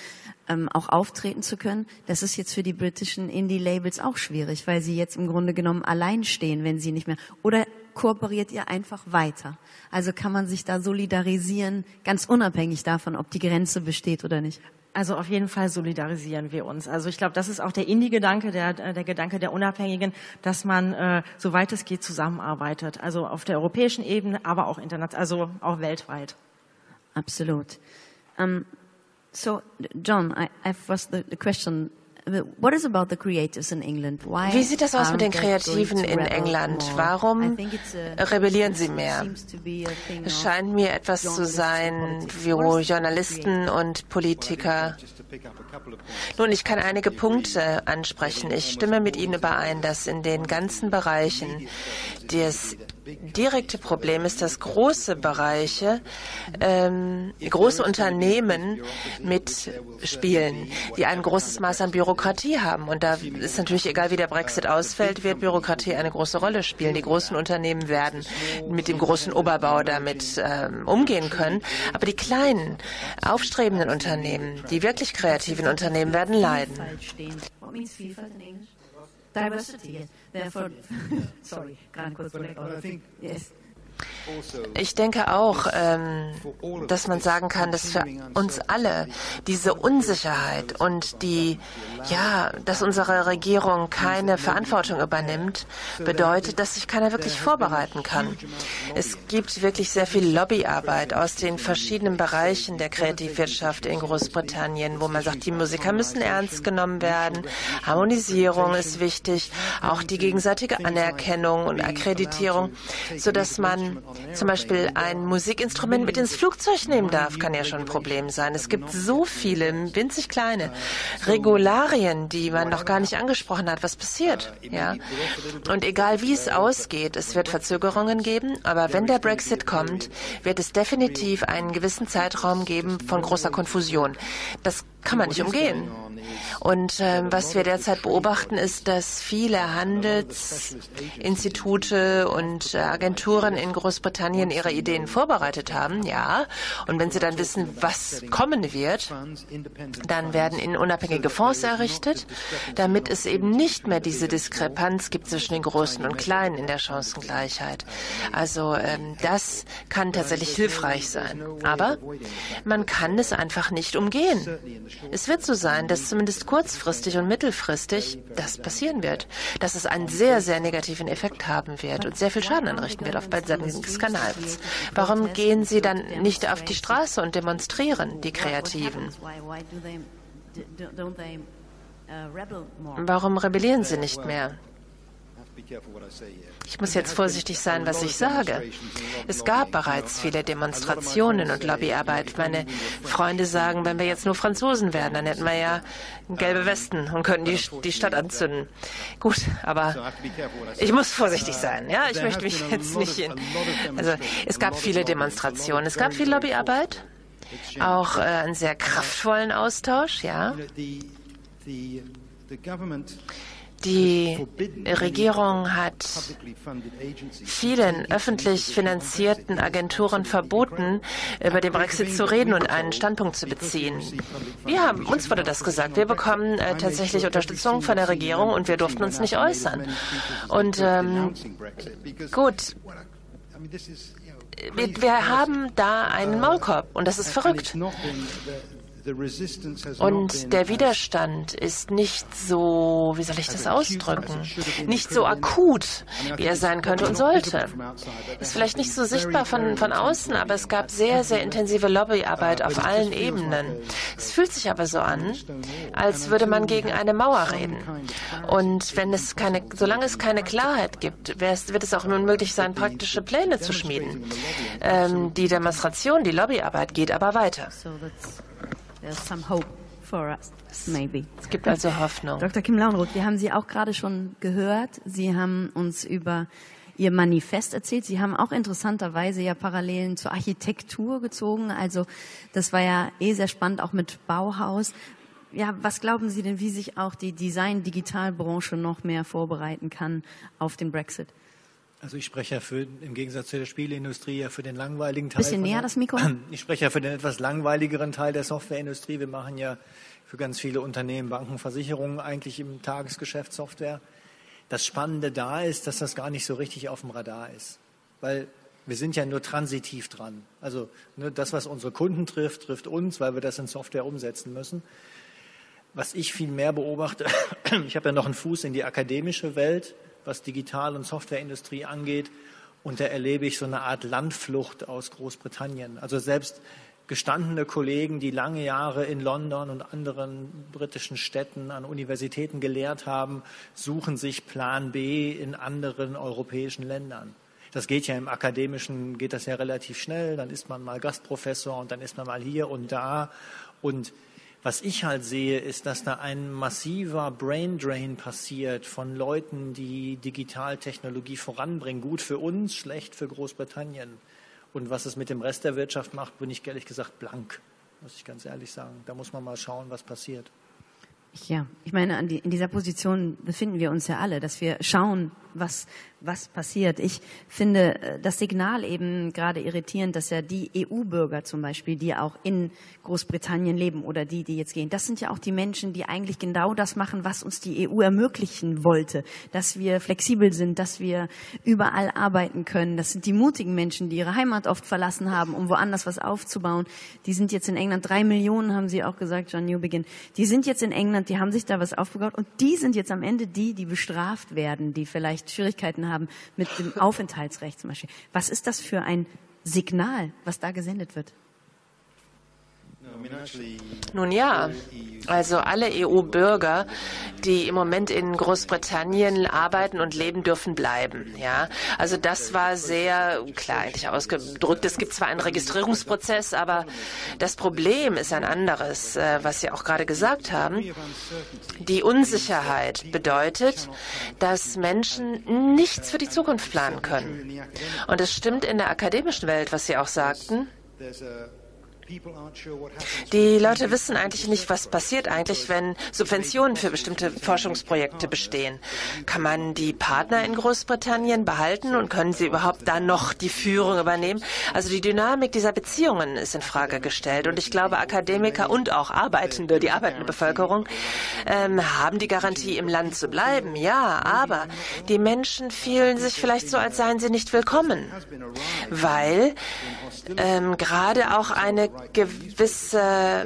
ähm, auch auftreten zu können. Das ist jetzt für die britischen Indie-Labels auch schwierig, weil sie jetzt im Grunde genommen allein stehen, wenn sie nicht mehr. Oder kooperiert ihr einfach weiter? Also kann man sich da solidarisieren, ganz unabhängig davon, ob die Grenze besteht oder nicht? Also auf jeden Fall solidarisieren wir uns. Also ich glaube, das ist auch der Indie-Gedanke, der, der Gedanke der Unabhängigen, dass man, äh, soweit es geht, zusammenarbeitet. Also auf der europäischen Ebene, aber auch international, also auch weltweit. Absolut. Um, so, John, I, I was the, the question What is about the creatives in England? Why Wie sieht das aus mit den Kreativen in England? Warum rebellieren sie mehr? Es scheint mir etwas zu sein, wo Journalisten und Politiker. Nun, ich kann einige Punkte ansprechen. Ich stimme mit Ihnen überein, dass in den ganzen Bereichen des direkte Problem ist, dass große Bereiche, ähm, große Unternehmen mitspielen, die ein großes Maß an Bürokratie haben. Und da ist natürlich egal, wie der Brexit ausfällt, wird Bürokratie eine große Rolle spielen. Die großen Unternehmen werden mit dem großen Oberbau damit ähm, umgehen können. Aber die kleinen, aufstrebenden Unternehmen, die wirklich kreativen Unternehmen werden leiden. Diversity. Therefore, sorry, can't quote Yes. Ich denke auch, ähm, dass man sagen kann, dass für uns alle diese Unsicherheit und die, ja, dass unsere Regierung keine Verantwortung übernimmt, bedeutet, dass sich keiner wirklich vorbereiten kann. Es gibt wirklich sehr viel Lobbyarbeit aus den verschiedenen Bereichen der Kreativwirtschaft in Großbritannien, wo man sagt, die Musiker müssen ernst genommen werden, Harmonisierung ist wichtig, auch die gegenseitige Anerkennung und Akkreditierung, sodass man zum Beispiel ein Musikinstrument mit ins Flugzeug nehmen darf, kann ja schon ein Problem sein. Es gibt so viele winzig kleine Regularien, die man noch gar nicht angesprochen hat. Was passiert? Ja. Und egal wie es ausgeht, es wird Verzögerungen geben, aber wenn der Brexit kommt, wird es definitiv einen gewissen Zeitraum geben von großer Konfusion. Das kann man nicht umgehen. Und äh, was wir derzeit beobachten, ist, dass viele Handelsinstitute und äh, Agenturen in Großbritannien ihre Ideen vorbereitet haben, ja. Und wenn sie dann wissen, was kommen wird, dann werden ihnen unabhängige Fonds errichtet, damit es eben nicht mehr diese Diskrepanz gibt zwischen den Großen und Kleinen in der Chancengleichheit. Also ähm, das kann tatsächlich hilfreich sein. Aber man kann es einfach nicht umgehen. Es wird so sein, dass zumindest kurzfristig und mittelfristig das passieren wird, dass es einen sehr, sehr negativen Effekt haben wird und sehr viel Schaden anrichten wird auf beiden Seiten des Kanals. Warum gehen Sie dann nicht auf die Straße und demonstrieren, die Kreativen? Warum rebellieren Sie nicht mehr? Ich muss jetzt vorsichtig sein, was ich sage. Es gab bereits viele Demonstrationen und Lobbyarbeit. Meine Freunde sagen, wenn wir jetzt nur Franzosen wären, dann hätten wir ja gelbe Westen und könnten die, die Stadt anzünden. Gut, aber ich muss vorsichtig sein. Ja, ich möchte mich jetzt nicht in. Also, es gab viele Demonstrationen, es gab viel Lobbyarbeit, auch äh, einen sehr kraftvollen Austausch, ja. Die Regierung hat vielen öffentlich finanzierten Agenturen verboten, über den Brexit zu reden und einen Standpunkt zu beziehen. Wir haben, uns wurde das gesagt. Wir bekommen äh, tatsächlich Unterstützung von der Regierung und wir durften uns nicht äußern. Und ähm, gut, wir, haben da einen Maulkorb und das ist verrückt. Und der Widerstand ist nicht so, wie soll ich das ausdrücken, nicht so akut, wie er sein könnte und sollte. Ist vielleicht nicht so sichtbar von, von außen, aber es gab sehr, sehr intensive Lobbyarbeit auf allen Ebenen. Es fühlt sich aber so an, als würde man gegen eine Mauer reden. Und wenn es keine, solange es keine Klarheit gibt, wird es auch unmöglich sein, praktische Pläne zu schmieden. Ähm, die Demonstration, die Lobbyarbeit geht aber weiter. There's some hope for us, maybe. Es gibt also Hoffnung. Dr. Kim Launroth, wir haben Sie auch gerade schon gehört. Sie haben uns über Ihr Manifest erzählt. Sie haben auch interessanterweise ja Parallelen zur Architektur gezogen. Also das war ja eh sehr spannend, auch mit Bauhaus. Ja, was glauben Sie denn, wie sich auch die Design-Digitalbranche noch mehr vorbereiten kann auf den Brexit? Also ich spreche ja für, im Gegensatz zu der Spieleindustrie ja für den langweiligen Teil. Bisschen näher der, das Mikro. Ich spreche ja für den etwas langweiligeren Teil der Softwareindustrie. Wir machen ja für ganz viele Unternehmen, Banken, Versicherungen eigentlich im Tagesgeschäft Software. Das Spannende da ist, dass das gar nicht so richtig auf dem Radar ist. Weil wir sind ja nur transitiv dran. Also ne, das, was unsere Kunden trifft, trifft uns, weil wir das in Software umsetzen müssen. Was ich viel mehr beobachte, ich habe ja noch einen Fuß in die akademische Welt was Digital- und Softwareindustrie angeht. Und da erlebe ich so eine Art Landflucht aus Großbritannien. Also selbst gestandene Kollegen, die lange Jahre in London und anderen britischen Städten an Universitäten gelehrt haben, suchen sich Plan B in anderen europäischen Ländern. Das geht ja im Akademischen, geht das ja relativ schnell. Dann ist man mal Gastprofessor und dann ist man mal hier und da. Und was ich halt sehe, ist, dass da ein massiver Braindrain passiert von Leuten, die Digitaltechnologie voranbringen. Gut für uns, schlecht für Großbritannien. Und was es mit dem Rest der Wirtschaft macht, bin ich ehrlich gesagt blank, muss ich ganz ehrlich sagen. Da muss man mal schauen, was passiert. Ja, ich meine, in dieser Position befinden wir uns ja alle, dass wir schauen, was, was passiert. Ich finde äh, das Signal eben gerade irritierend, dass ja die EU-Bürger zum Beispiel, die auch in Großbritannien leben oder die, die jetzt gehen, das sind ja auch die Menschen, die eigentlich genau das machen, was uns die EU ermöglichen wollte, dass wir flexibel sind, dass wir überall arbeiten können. Das sind die mutigen Menschen, die ihre Heimat oft verlassen haben, um woanders was aufzubauen. Die sind jetzt in England, drei Millionen haben Sie auch gesagt, John Newbegin. Die sind jetzt in England, die haben sich da was aufgebaut und die sind jetzt am Ende die, die bestraft werden, die vielleicht vielleicht Schwierigkeiten haben mit dem Aufenthaltsrecht zum Beispiel. Was ist das für ein Signal, was da gesendet wird? Nun ja, also alle EU-Bürger, die im Moment in Großbritannien arbeiten und leben, dürfen bleiben. Ja, also das war sehr klar eigentlich ausgedrückt. Es gibt zwar einen Registrierungsprozess, aber das Problem ist ein anderes, äh, was Sie auch gerade gesagt haben. Die Unsicherheit bedeutet, dass Menschen nichts für die Zukunft planen können. Und es stimmt in der akademischen Welt, was Sie auch sagten. Die Leute wissen eigentlich nicht, was passiert eigentlich, wenn Subventionen für bestimmte Forschungsprojekte bestehen. Kann man die Partner in Großbritannien behalten und können sie überhaupt dann noch die Führung übernehmen? Also die Dynamik dieser Beziehungen ist in Frage gestellt. Und ich glaube, Akademiker und auch Arbeitende, die arbeitende Bevölkerung, ähm, haben die Garantie, im Land zu bleiben. Ja, aber die Menschen fühlen sich vielleicht so, als seien sie nicht willkommen, weil ähm, gerade auch eine gewisse,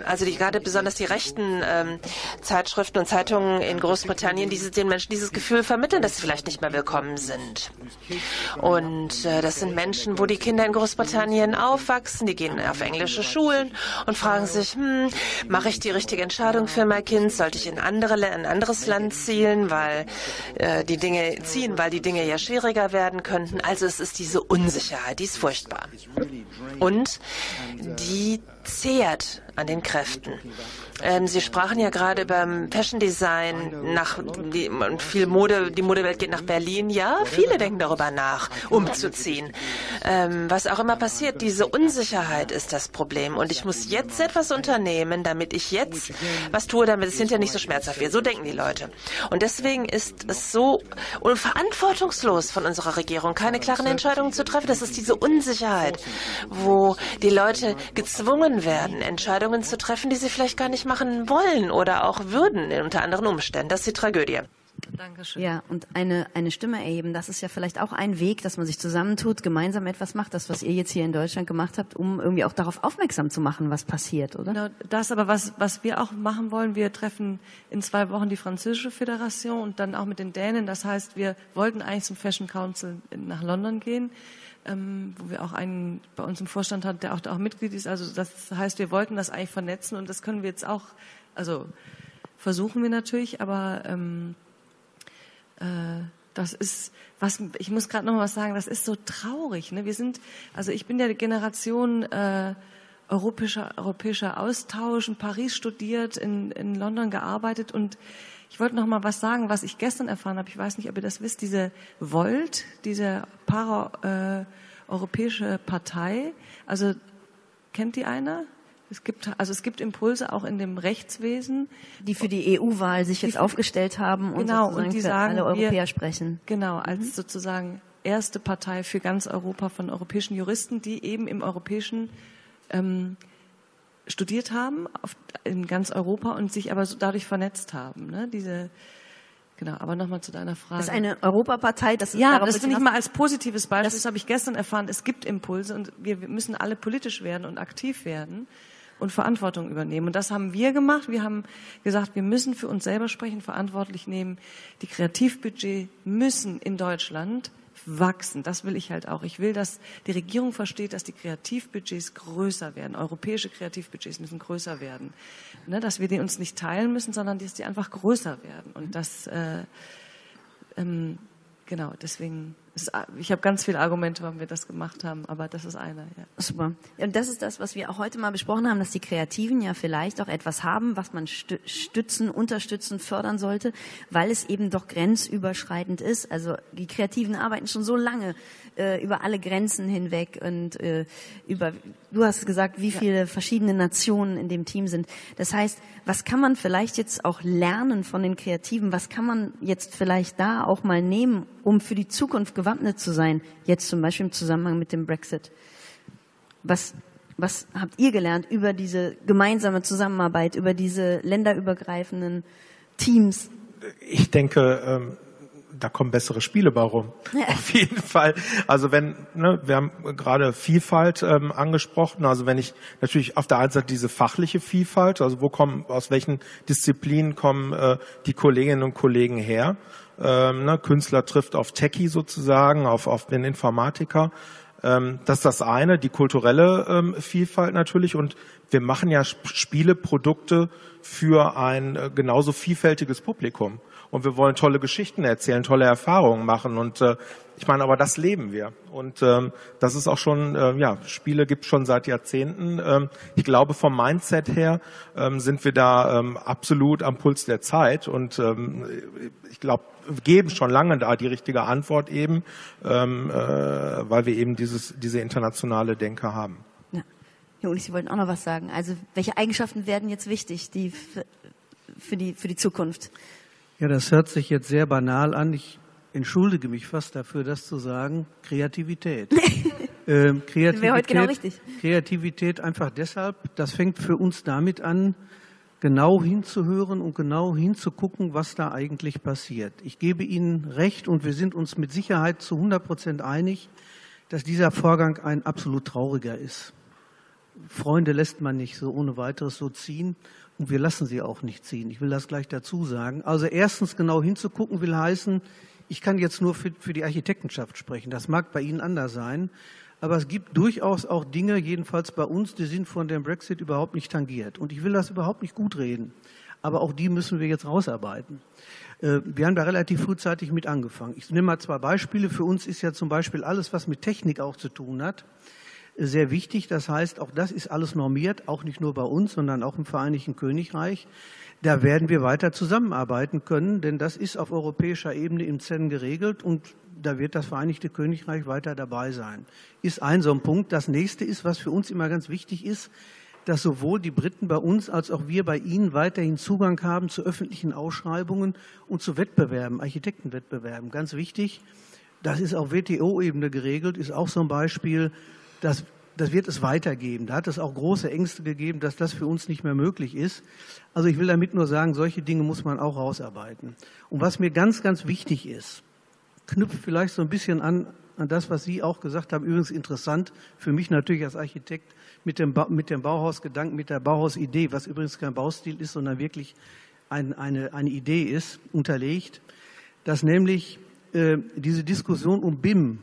also die, gerade besonders die rechten ähm, Zeitschriften und Zeitungen in Großbritannien, diese, den Menschen dieses Gefühl vermitteln, dass sie vielleicht nicht mehr willkommen sind. Und äh, das sind Menschen, wo die Kinder in Großbritannien aufwachsen, die gehen auf englische Schulen und fragen sich, hm, mache ich die richtige Entscheidung für mein Kind? Sollte ich in andere, ein anderes Land ziehen, weil äh, die Dinge ziehen, weil die Dinge ja schwieriger werden könnten? Also es ist diese Unsicherheit, die ist furchtbar. Und die zehrt an den Kräften. Ähm, Sie sprachen ja gerade beim Fashion Design nach die, viel Mode, die Modewelt geht nach Berlin. Ja, viele denken darüber nach, umzuziehen. Ähm, was auch immer passiert, diese Unsicherheit ist das Problem. Und ich muss jetzt etwas unternehmen, damit ich jetzt was tue, damit es hinterher nicht so schmerzhaft wird. So denken die Leute. Und deswegen ist es so verantwortungslos von unserer Regierung, keine klaren Entscheidungen zu treffen. Das ist diese Unsicherheit, wo die Leute gezwungen werden, Entscheidungen zu treffen, die sie vielleicht gar nicht machen wollen oder auch würden unter anderen Umständen. Das ist die Tragödie. Dankeschön. Ja, und eine, eine Stimme erheben, das ist ja vielleicht auch ein Weg, dass man sich zusammentut, gemeinsam etwas macht, das, was ihr jetzt hier in Deutschland gemacht habt, um irgendwie auch darauf aufmerksam zu machen, was passiert, oder? Genau, das aber, was, was wir auch machen wollen, wir treffen in zwei Wochen die französische Föderation und dann auch mit den Dänen. Das heißt, wir wollten eigentlich zum Fashion Council nach London gehen. Ähm, wo wir auch einen bei uns im Vorstand haben, der auch, der auch Mitglied ist. Also das heißt, wir wollten das eigentlich vernetzen und das können wir jetzt auch, also versuchen wir natürlich, aber ähm, äh, das ist, was ich muss gerade noch mal was sagen, das ist so traurig. Ne? Wir sind, also ich bin ja die Generation äh, europäischer, europäischer Austausch, in Paris studiert, in, in London gearbeitet und ich wollte noch mal was sagen, was ich gestern erfahren habe. Ich weiß nicht, ob ihr das wisst. Diese Volt, diese para-europäische äh, Partei, also kennt die einer? Es gibt, also es gibt Impulse auch in dem Rechtswesen. Die für die EU-Wahl sich jetzt aufgestellt haben und, genau, und die sagen, alle Europäer wir, sprechen. Genau, als mhm. sozusagen erste Partei für ganz Europa von europäischen Juristen, die eben im europäischen ähm, studiert haben, auf, in ganz Europa und sich aber so dadurch vernetzt haben. Ne? Diese, Genau, aber nochmal zu deiner Frage. Das ist eine Europapartei, das ist Ja, das finde ich mal als positives Beispiel. Das, das habe ich gestern erfahren. Es gibt Impulse und wir müssen alle politisch werden und aktiv werden und Verantwortung übernehmen. Und das haben wir gemacht. Wir haben gesagt, wir müssen für uns selber sprechen, verantwortlich nehmen. Die Kreativbudget müssen in Deutschland wachsen. Das will ich halt auch. Ich will, dass die Regierung versteht, dass die Kreativbudgets größer werden. Europäische Kreativbudgets müssen größer werden. Ne, dass wir die uns nicht teilen müssen, sondern dass die einfach größer werden. Und das, äh, ähm, genau, deswegen ich habe ganz viele Argumente, warum wir das gemacht haben, aber das ist einer. Ja. Super. Und das ist das, was wir auch heute mal besprochen haben, dass die Kreativen ja vielleicht auch etwas haben, was man stützen, unterstützen, fördern sollte, weil es eben doch grenzüberschreitend ist. Also die Kreativen arbeiten schon so lange äh, über alle Grenzen hinweg und äh, über, du hast gesagt, wie viele ja. verschiedene Nationen in dem Team sind. Das heißt, was kann man vielleicht jetzt auch lernen von den Kreativen? Was kann man jetzt vielleicht da auch mal nehmen, um für die Zukunft gewappnet zu sein? Jetzt zum Beispiel im Zusammenhang mit dem Brexit. Was, was habt ihr gelernt über diese gemeinsame Zusammenarbeit, über diese länderübergreifenden Teams? Ich denke, ähm da kommen bessere Spiele bei rum. Auf jeden Fall. Also wenn, ne, wir haben gerade Vielfalt ähm, angesprochen. Also wenn ich natürlich auf der einen Seite diese fachliche Vielfalt, also wo kommen, aus welchen Disziplinen kommen äh, die Kolleginnen und Kollegen her? Ähm, ne, Künstler trifft auf Techie sozusagen, auf, auf den Informatiker. Ähm, das ist das eine, die kulturelle ähm, Vielfalt natürlich. Und wir machen ja Spieleprodukte für ein äh, genauso vielfältiges Publikum. Und wir wollen tolle Geschichten erzählen, tolle Erfahrungen machen. Und äh, ich meine, aber das leben wir. Und ähm, das ist auch schon, äh, ja, Spiele gibt schon seit Jahrzehnten. Ähm, ich glaube, vom Mindset her ähm, sind wir da ähm, absolut am Puls der Zeit. Und ähm, ich glaube, geben schon lange da die richtige Antwort eben, ähm, äh, weil wir eben dieses, diese internationale Denke haben. Ja. Herr Ulich, Sie wollten auch noch was sagen. Also welche Eigenschaften werden jetzt wichtig die für, die, für die Zukunft? Ja, das hört sich jetzt sehr banal an. Ich entschuldige mich fast dafür, das zu sagen, Kreativität. ähm, Kreativität Wäre heute genau richtig. Kreativität einfach deshalb, das fängt für uns damit an, genau hinzuhören und genau hinzugucken, was da eigentlich passiert. Ich gebe Ihnen recht und wir sind uns mit Sicherheit zu 100 Prozent einig, dass dieser Vorgang ein absolut trauriger ist. Freunde lässt man nicht so ohne weiteres so ziehen und wir lassen sie auch nicht ziehen. Ich will das gleich dazu sagen. Also erstens genau hinzugucken will heißen, ich kann jetzt nur für, für die Architektenschaft sprechen. Das mag bei Ihnen anders sein. Aber es gibt durchaus auch Dinge, jedenfalls bei uns, die sind von dem Brexit überhaupt nicht tangiert. Und ich will das überhaupt nicht gut reden. Aber auch die müssen wir jetzt rausarbeiten. Äh, wir haben da relativ frühzeitig mit angefangen. Ich nehme mal zwei Beispiele. Für uns ist ja zum Beispiel alles, was mit Technik auch zu tun hat, sehr wichtig. Das heißt, auch das ist alles normiert, auch nicht nur bei uns, sondern auch im Vereinigten Königreich. Da werden wir weiter zusammenarbeiten können, denn das ist auf europäischer Ebene im CEN geregelt und da wird das Vereinigte Königreich weiter dabei sein. Ist ein so ein Punkt. Das nächste ist, was für uns immer ganz wichtig ist, dass sowohl die Briten bei uns als auch wir bei ihnen weiterhin Zugang haben zu öffentlichen Ausschreibungen und zu Wettbewerben, Architektenwettbewerben. Ganz wichtig. Das ist auf WTO-Ebene geregelt, ist auch so ein Beispiel. Das das wird es weitergeben. Da hat es auch große Ängste gegeben, dass das für uns nicht mehr möglich ist. Also ich will damit nur sagen, solche Dinge muss man auch rausarbeiten. Und was mir ganz, ganz wichtig ist, knüpft vielleicht so ein bisschen an, an das, was Sie auch gesagt haben. Übrigens interessant für mich natürlich als Architekt mit dem, ba mit dem Bauhausgedanken, mit der Bauhausidee, was übrigens kein Baustil ist, sondern wirklich ein, eine, eine Idee ist, unterlegt, dass nämlich äh, diese Diskussion um BIM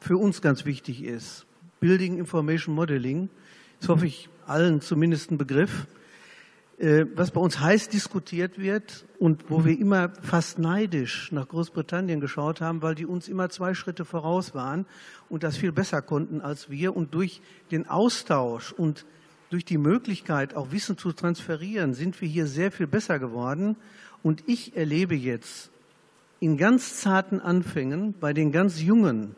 für uns ganz wichtig ist. Building Information Modeling. Das hoffe ich allen zumindest ein Begriff. Äh, was bei uns heiß diskutiert wird und wo wir immer fast neidisch nach Großbritannien geschaut haben, weil die uns immer zwei Schritte voraus waren und das viel besser konnten als wir. Und durch den Austausch und durch die Möglichkeit, auch Wissen zu transferieren, sind wir hier sehr viel besser geworden. Und ich erlebe jetzt in ganz zarten Anfängen bei den ganz Jungen,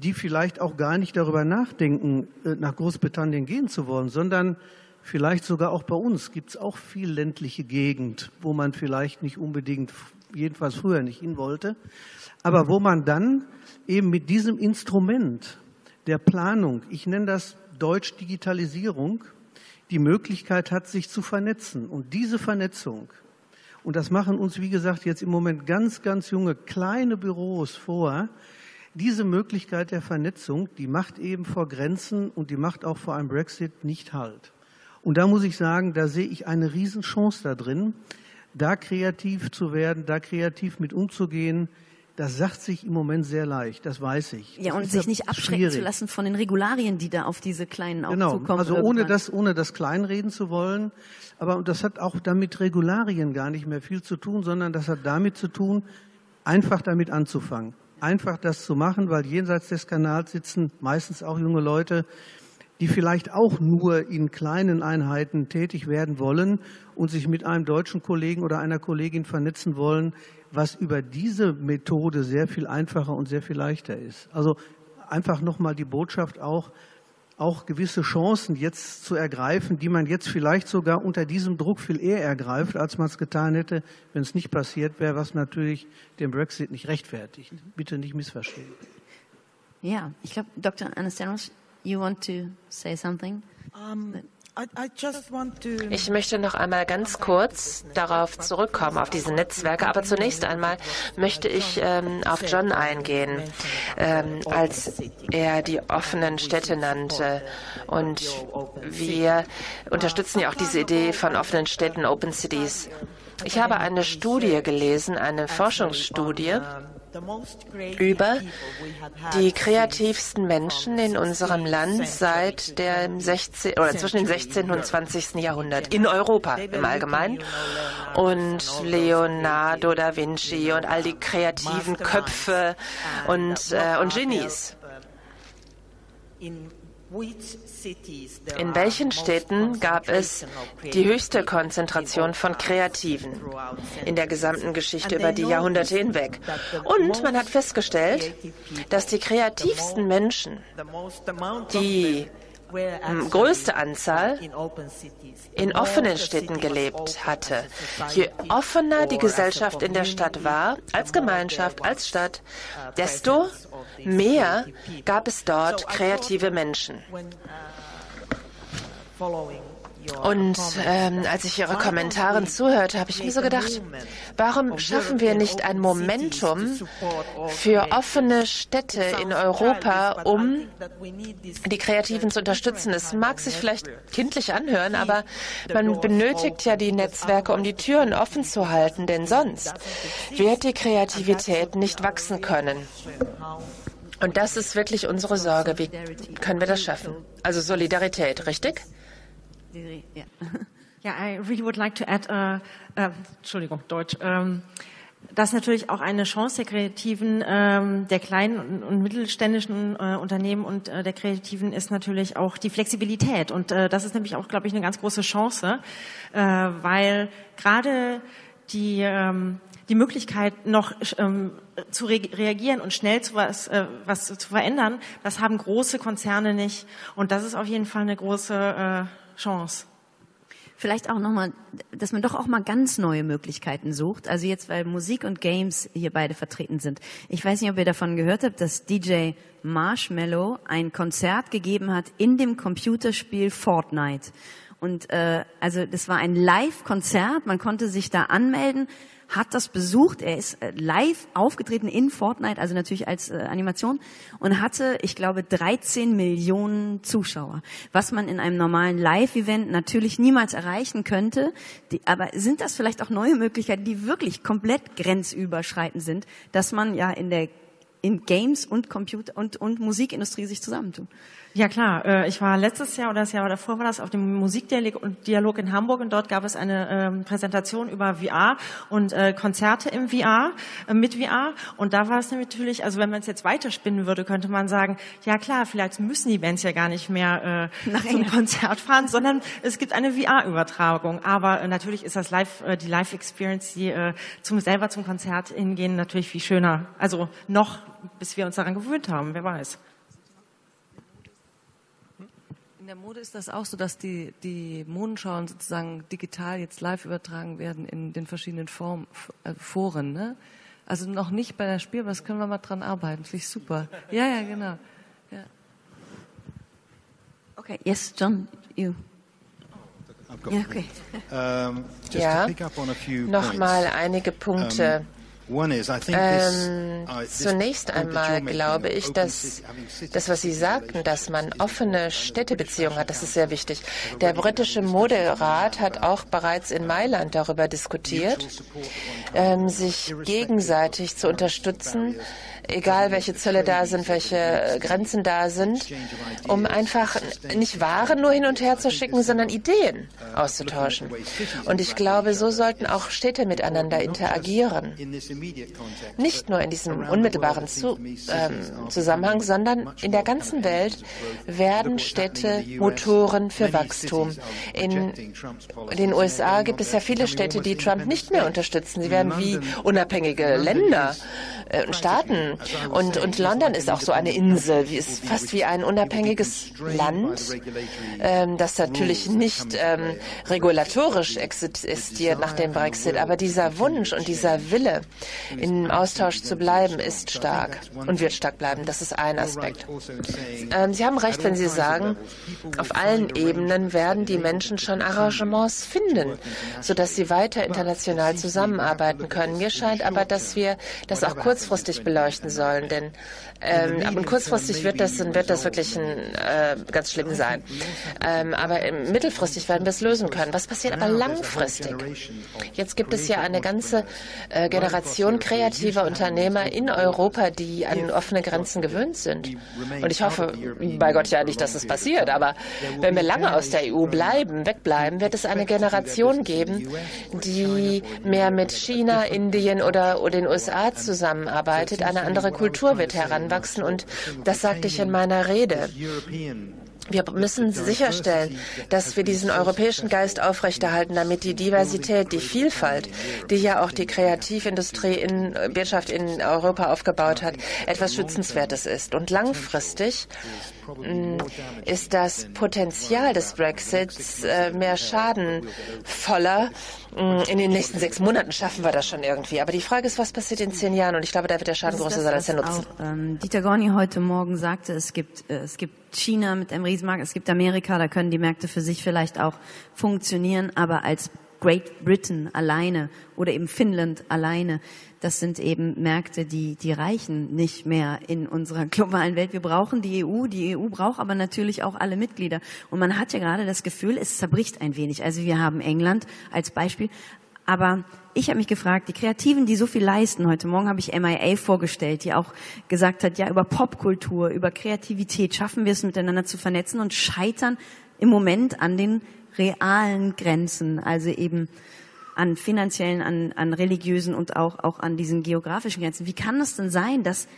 die vielleicht auch gar nicht darüber nachdenken, äh, nach Großbritannien gehen zu wollen, sondern vielleicht sogar auch bei uns gibt es auch viel ländliche Gegend, wo man vielleicht nicht unbedingt, jedenfalls früher nicht hin wollte, aber wo man dann eben mit diesem Instrument der Planung, ich nenne das Deutsch Digitalisierung, die Möglichkeit hat, sich zu vernetzen. Und diese Vernetzung, und das machen uns, wie gesagt, jetzt im Moment ganz, ganz junge kleine Büros vor, diese Möglichkeit der Vernetzung, die macht eben vor Grenzen und die macht auch vor einem Brexit nicht Halt. Und da muss ich sagen, da sehe ich eine Riesenchance da drin, da kreativ zu werden, da kreativ mit umzugehen. Das sagt sich im Moment sehr leicht, das weiß ich. Ja, das und sich nicht abschrecken schwierig. zu lassen von den Regularien, die da auf diese Kleinen genau. auch zukommen. Also ohne das, ohne das kleinreden zu wollen. Aber das hat auch damit Regularien gar nicht mehr viel zu tun, sondern das hat damit zu tun, einfach damit anzufangen einfach das zu machen, weil jenseits des Kanals sitzen meistens auch junge Leute, die vielleicht auch nur in kleinen Einheiten tätig werden wollen und sich mit einem deutschen Kollegen oder einer Kollegin vernetzen wollen, was über diese Methode sehr viel einfacher und sehr viel leichter ist. Also einfach nochmal die Botschaft auch, auch gewisse Chancen jetzt zu ergreifen, die man jetzt vielleicht sogar unter diesem Druck viel eher ergreift, als man es getan hätte, wenn es nicht passiert wäre, was natürlich den Brexit nicht rechtfertigt. Bitte nicht missverstehen. Ja, ich glaube, Dr. Anastanos, you want to say something? Um, ich möchte noch einmal ganz kurz darauf zurückkommen, auf diese Netzwerke. Aber zunächst einmal möchte ich ähm, auf John eingehen, ähm, als er die offenen Städte nannte. Und wir unterstützen ja auch diese Idee von offenen Städten, Open Cities. Ich habe eine Studie gelesen, eine Forschungsstudie über die kreativsten Menschen in unserem Land seit dem 16, oder zwischen dem 16. und 20. Jahrhundert in Europa im Allgemeinen und Leonardo da Vinci und all die kreativen Köpfe und, äh, und Genies. In welchen Städten gab es die höchste Konzentration von Kreativen in der gesamten Geschichte über die Jahrhunderte hinweg? Und man hat festgestellt, dass die kreativsten Menschen, die größte Anzahl in offenen Städten gelebt hatte. Je offener die Gesellschaft in der Stadt war, als Gemeinschaft, als Stadt, desto mehr gab es dort kreative Menschen. Und ähm, als ich Ihre Kommentare zuhörte, habe ich mir so gedacht, warum schaffen wir nicht ein Momentum für offene Städte in Europa, um die Kreativen zu unterstützen? Es mag sich vielleicht kindlich anhören, aber man benötigt ja die Netzwerke, um die Türen offen zu halten, denn sonst wird die Kreativität nicht wachsen können. Und das ist wirklich unsere Sorge. Wie können wir das schaffen? Also Solidarität, richtig? Yeah. yeah, I really would like to add, uh, uh, Entschuldigung, Deutsch, um, dass natürlich auch eine Chance der Kreativen, ähm, der kleinen und, und mittelständischen äh, Unternehmen und äh, der Kreativen ist natürlich auch die Flexibilität. Und äh, das ist nämlich auch, glaube ich, eine ganz große Chance, äh, weil gerade die ähm, die Möglichkeit, noch ähm, zu re reagieren und schnell zu was, äh, was zu verändern, das haben große Konzerne nicht. Und das ist auf jeden Fall eine große äh, Chance. Vielleicht auch nochmal, dass man doch auch mal ganz neue Möglichkeiten sucht. Also jetzt, weil Musik und Games hier beide vertreten sind. Ich weiß nicht, ob ihr davon gehört habt, dass DJ Marshmallow ein Konzert gegeben hat in dem Computerspiel Fortnite. Und äh, also das war ein Live-Konzert, man konnte sich da anmelden, hat das besucht. Er ist äh, live aufgetreten in Fortnite, also natürlich als äh, Animation und hatte, ich glaube, 13 Millionen Zuschauer, was man in einem normalen Live-Event natürlich niemals erreichen könnte. Die, aber sind das vielleicht auch neue Möglichkeiten, die wirklich komplett grenzüberschreitend sind, dass man ja in der in Games und Computer und, und Musikindustrie sich zusammentun? Ja klar, äh, ich war letztes Jahr oder das Jahr davor war das auf dem Musikdialog in Hamburg und dort gab es eine ähm, Präsentation über VR und äh, Konzerte im VR, äh, mit VR und da war es natürlich, also wenn man es jetzt weiterspinnen würde, könnte man sagen, ja klar, vielleicht müssen die Bands ja gar nicht mehr äh, zum Konzert fahren, sondern es gibt eine VR-Übertragung, aber natürlich ist das Live, die Live-Experience, die zum selber zum Konzert hingehen, natürlich viel schöner, also noch, bis wir uns daran gewöhnt haben, wer weiß. In der Mode ist das auch so, dass die, die Modenschauen sozusagen digital jetzt live übertragen werden in den verschiedenen Form, äh, Foren. Ne? Also noch nicht bei der Spiel, aber das können wir mal dran arbeiten. Finde ich super. Ja, ja, genau. Ja. Okay, yes, John, you. Ja, okay. Um, ja, nochmal einige Punkte. Um, ähm, zunächst einmal glaube ich, dass das, was Sie sagten, dass man offene Städtebeziehungen hat, das ist sehr wichtig. Der britische Moderat hat auch bereits in Mailand darüber diskutiert, ähm, sich gegenseitig zu unterstützen egal welche Zölle da sind, welche Grenzen da sind, um einfach nicht Waren nur hin und her zu schicken, sondern Ideen auszutauschen. Und ich glaube, so sollten auch Städte miteinander interagieren. Nicht nur in diesem unmittelbaren zu, ähm, Zusammenhang, sondern in der ganzen Welt werden Städte Motoren für Wachstum. In den USA gibt es ja viele Städte, die Trump nicht mehr unterstützen. Sie werden wie unabhängige Länder äh, Staaten. Und, und London ist auch so eine Insel, wie ist fast wie ein unabhängiges Land, ähm, das natürlich nicht ähm, regulatorisch existiert nach dem Brexit. Aber dieser Wunsch und dieser Wille, im Austausch zu bleiben, ist stark und wird stark bleiben. Das ist ein Aspekt. Ähm, Sie haben recht, wenn Sie sagen, auf allen Ebenen werden die Menschen schon Arrangements finden, sodass sie weiter international zusammenarbeiten können. Mir scheint aber, dass wir das auch kurzfristig beleuchten sollen, denn ähm, aber kurzfristig wird das, wird das wirklich ein, äh, ganz schlimm sein. Ähm, aber mittelfristig werden wir es lösen können. Was passiert aber langfristig? Jetzt gibt es ja eine ganze äh, Generation kreativer Unternehmer in Europa, die an offene Grenzen gewöhnt sind. Und ich hoffe, bei Gott ja nicht, dass es passiert, aber wenn wir lange aus der EU bleiben, wegbleiben, wird es eine Generation geben, die mehr mit China, Indien oder, oder den USA zusammenarbeitet. Eine andere Kultur wird heranwachsen und das sagte ich in meiner Rede. Wir müssen sicherstellen, dass wir diesen europäischen Geist aufrechterhalten, damit die Diversität, die Vielfalt, die ja auch die Kreativindustrie in Wirtschaft in Europa aufgebaut hat, etwas Schützenswertes ist. Und langfristig ist das Potenzial des Brexits äh, mehr schadenvoller. Mm, in den nächsten sechs Monaten schaffen wir das schon irgendwie. Aber die Frage ist, was passiert in zehn Jahren? Und ich glaube, da wird der Schaden größer sein als der Nutzen. Auch, ähm, Dieter Gorni heute Morgen sagte, es gibt, äh, es gibt China mit einem Riesenmarkt, es gibt Amerika, da können die Märkte für sich vielleicht auch funktionieren, aber als Great Britain alleine oder eben Finnland alleine, das sind eben Märkte, die, die reichen nicht mehr in unserer globalen Welt. Wir brauchen die EU, die EU braucht aber natürlich auch alle Mitglieder. Und man hat ja gerade das Gefühl, es zerbricht ein wenig. Also wir haben England als Beispiel, aber ich habe mich gefragt, die Kreativen, die so viel leisten, heute Morgen habe ich MIA vorgestellt, die auch gesagt hat, ja, über Popkultur, über Kreativität schaffen wir es miteinander zu vernetzen und scheitern im Moment an den realen Grenzen, also eben an finanziellen, an, an religiösen und auch, auch an diesen geografischen Grenzen. Wie kann es denn sein, dass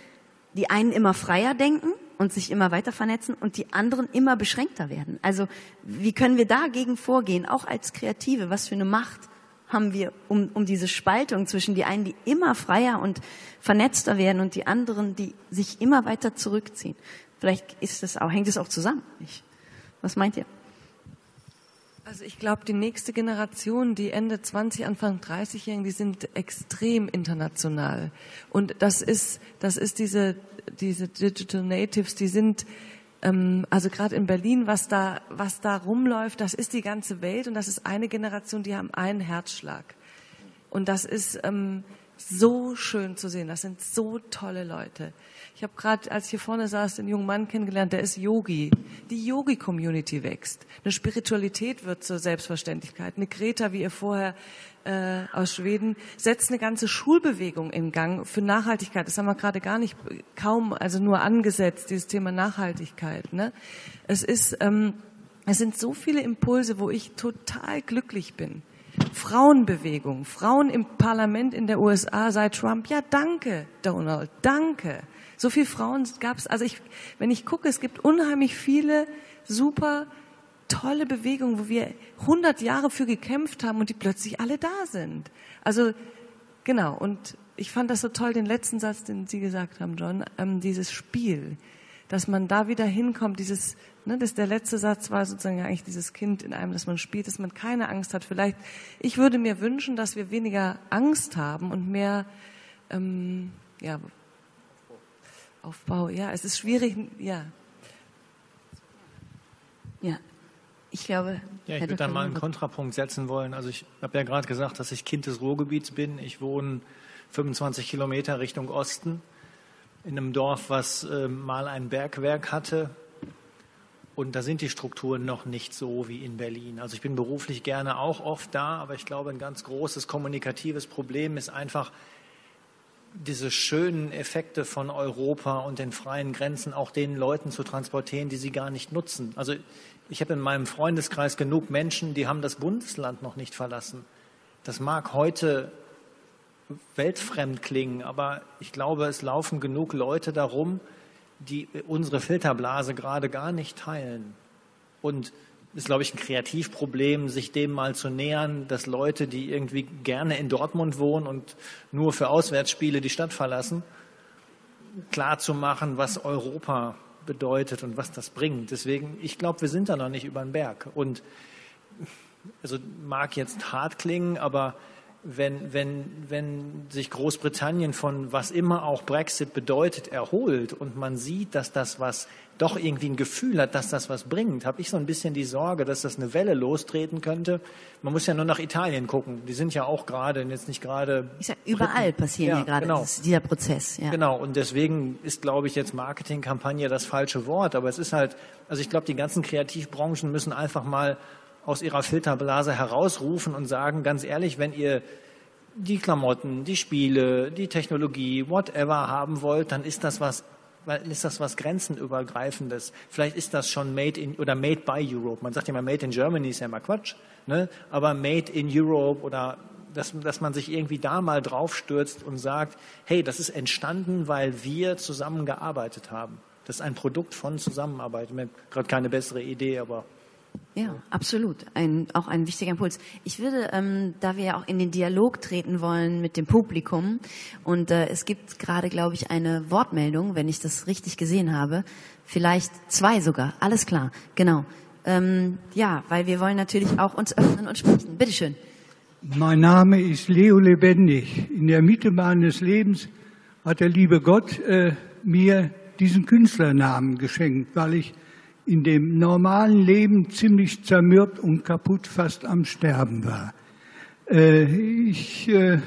die einen immer freier denken und sich immer weiter vernetzen und die anderen immer beschränkter werden? Also wie können wir dagegen vorgehen, auch als Kreative? Was für eine Macht haben wir um, um diese Spaltung zwischen die einen, die immer freier und vernetzter werden und die anderen, die sich immer weiter zurückziehen. Vielleicht ist das auch, hängt es auch zusammen. Ich, was meint ihr? Also ich glaube, die nächste Generation, die Ende 20, Anfang 30-Jährigen, die sind extrem international. Und das ist, das ist diese, diese Digital Natives, die sind ähm, also gerade in Berlin, was da, was da rumläuft, das ist die ganze Welt und das ist eine Generation, die haben einen Herzschlag. Und das ist ähm, so schön zu sehen. Das sind so tolle Leute. Ich habe gerade, als ich hier vorne saß, den jungen Mann kennengelernt, der ist Yogi. Die Yogi-Community wächst. Eine Spiritualität wird zur Selbstverständlichkeit. Eine Greta, wie ihr vorher äh, aus Schweden, setzt eine ganze Schulbewegung in Gang für Nachhaltigkeit. Das haben wir gerade gar nicht, kaum, also nur angesetzt, dieses Thema Nachhaltigkeit. Ne? Es ist, ähm, es sind so viele Impulse, wo ich total glücklich bin. Frauenbewegung, Frauen im Parlament in der USA seit Trump. Ja, danke, Donald, danke. So viele Frauen gab es. Also ich, wenn ich gucke, es gibt unheimlich viele super tolle Bewegung, wo wir 100 Jahre für gekämpft haben und die plötzlich alle da sind. Also genau. Und ich fand das so toll, den letzten Satz, den Sie gesagt haben, John, ähm, dieses Spiel, dass man da wieder hinkommt, dieses, ne, das der letzte Satz war sozusagen eigentlich dieses Kind in einem, dass man spielt, dass man keine Angst hat. Vielleicht, ich würde mir wünschen, dass wir weniger Angst haben und mehr, ähm, ja, Aufbau. Ja, es ist schwierig, ja. Ja, ich glaube. Ja, ich würde da mal einen Kontrapunkt setzen wollen. Also ich habe ja gerade gesagt, dass ich Kind des Ruhrgebiets bin. Ich wohne 25 Kilometer Richtung Osten in einem Dorf, was äh, mal ein Bergwerk hatte. Und da sind die Strukturen noch nicht so wie in Berlin. Also ich bin beruflich gerne auch oft da, aber ich glaube, ein ganz großes kommunikatives Problem ist einfach, diese schönen Effekte von Europa und den freien Grenzen auch den Leuten zu transportieren, die sie gar nicht nutzen. Also ich habe in meinem Freundeskreis genug Menschen, die haben das Bundesland noch nicht verlassen. Das mag heute weltfremd klingen, aber ich glaube, es laufen genug Leute darum, die unsere Filterblase gerade gar nicht teilen. Und ist, glaube ich, ein Kreativproblem, sich dem mal zu nähern, dass Leute, die irgendwie gerne in Dortmund wohnen und nur für Auswärtsspiele die Stadt verlassen, klar zu machen, was Europa bedeutet und was das bringt. Deswegen, ich glaube, wir sind da noch nicht über den Berg. Und also mag jetzt hart klingen, aber wenn, wenn, wenn sich Großbritannien von was immer auch Brexit bedeutet erholt und man sieht, dass das was doch irgendwie ein Gefühl hat, dass das was bringt, habe ich so ein bisschen die Sorge, dass das eine Welle lostreten könnte. Man muss ja nur nach Italien gucken. Die sind ja auch gerade, jetzt nicht gerade. Ist ja überall passieren ja, ja gerade genau. dieser Prozess. Ja. Genau. Und deswegen ist, glaube ich, jetzt Marketingkampagne das falsche Wort. Aber es ist halt, also ich glaube, die ganzen Kreativbranchen müssen einfach mal aus ihrer Filterblase herausrufen und sagen, ganz ehrlich, wenn ihr die Klamotten, die Spiele, die Technologie, whatever haben wollt, dann ist das was ist das was grenzenübergreifendes. Vielleicht ist das schon made in oder made by Europe. Man sagt ja immer made in Germany ist ja immer Quatsch, ne? Aber made in Europe oder dass, dass man sich irgendwie da mal draufstürzt und sagt, hey, das ist entstanden, weil wir zusammengearbeitet haben. Das ist ein Produkt von Zusammenarbeit. Ich habe gerade keine bessere Idee, aber ja, absolut. Ein, auch ein wichtiger Impuls. Ich würde, ähm, da wir ja auch in den Dialog treten wollen mit dem Publikum und äh, es gibt gerade, glaube ich, eine Wortmeldung, wenn ich das richtig gesehen habe, vielleicht zwei sogar. Alles klar, genau. Ähm, ja, weil wir wollen natürlich auch uns öffnen und sprechen. Bitteschön. Mein Name ist Leo Lebendig. In der Mitte meines Lebens hat der liebe Gott äh, mir diesen Künstlernamen geschenkt, weil ich in dem normalen Leben ziemlich zermürbt und kaputt fast am Sterben war. Äh, ich äh,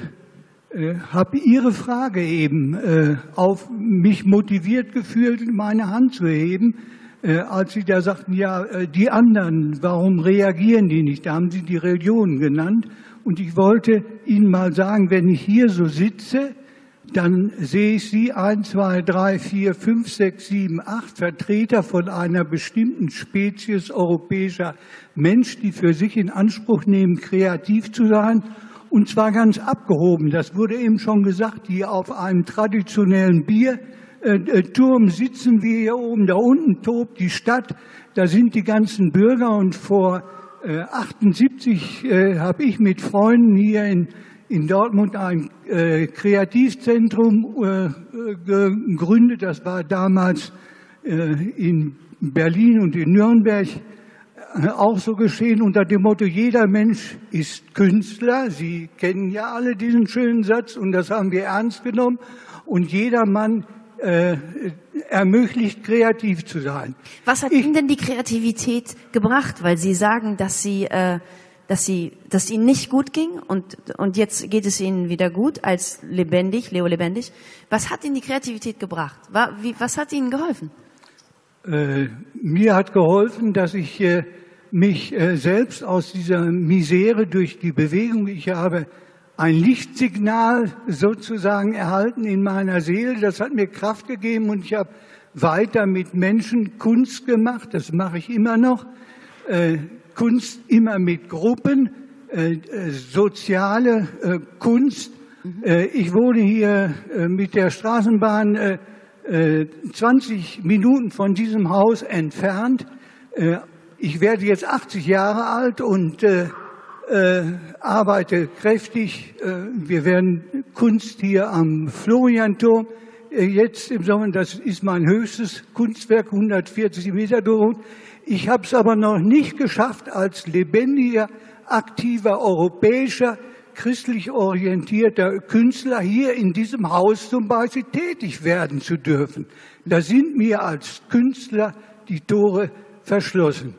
äh, habe Ihre Frage eben äh, auf mich motiviert gefühlt, meine Hand zu heben, äh, als Sie da sagten, ja, äh, die anderen, warum reagieren die nicht? Da haben Sie die Religion genannt. Und ich wollte Ihnen mal sagen, wenn ich hier so sitze, dann sehe ich Sie, eins, zwei, drei, vier, fünf, sechs, sieben, acht Vertreter von einer bestimmten Spezies europäischer Mensch, die für sich in Anspruch nehmen, kreativ zu sein. Und zwar ganz abgehoben. Das wurde eben schon gesagt, die auf einem traditionellen Bierturm äh, sitzen wir hier oben. Da unten tobt die Stadt. Da sind die ganzen Bürger. Und vor 78 äh, habe ich mit Freunden hier in in Dortmund ein äh, Kreativzentrum äh, gegründet. Das war damals äh, in Berlin und in Nürnberg äh, auch so geschehen unter dem Motto, jeder Mensch ist Künstler. Sie kennen ja alle diesen schönen Satz und das haben wir ernst genommen. Und jeder Mann äh, ermöglicht, kreativ zu sein. Was hat ich, Ihnen denn die Kreativität gebracht? Weil Sie sagen, dass Sie äh, dass sie, dass ihnen nicht gut ging und, und jetzt geht es ihnen wieder gut als lebendig, Leo lebendig. Was hat ihnen die Kreativität gebracht? War, wie, was hat ihnen geholfen? Äh, mir hat geholfen, dass ich äh, mich äh, selbst aus dieser Misere durch die Bewegung, ich habe ein Lichtsignal sozusagen erhalten in meiner Seele, das hat mir Kraft gegeben und ich habe weiter mit Menschen Kunst gemacht, das mache ich immer noch. Kunst immer mit Gruppen, äh, äh, soziale äh, Kunst. Äh, ich wohne hier äh, mit der Straßenbahn 20 äh, Minuten von diesem Haus entfernt. ich werde jetzt 80 Jahre alt und arbeite kräftig. wir werden Kunst hier am Florianturm jetzt im Sommer, das ist mein höchstes Kunstwerk, 140 Meter durch. Ich habe es aber noch nicht geschafft, als lebendiger, aktiver, europäischer, christlich orientierter Künstler hier in diesem Haus zum Beispiel tätig werden zu dürfen. Da sind mir als Künstler die Tore verschlossen.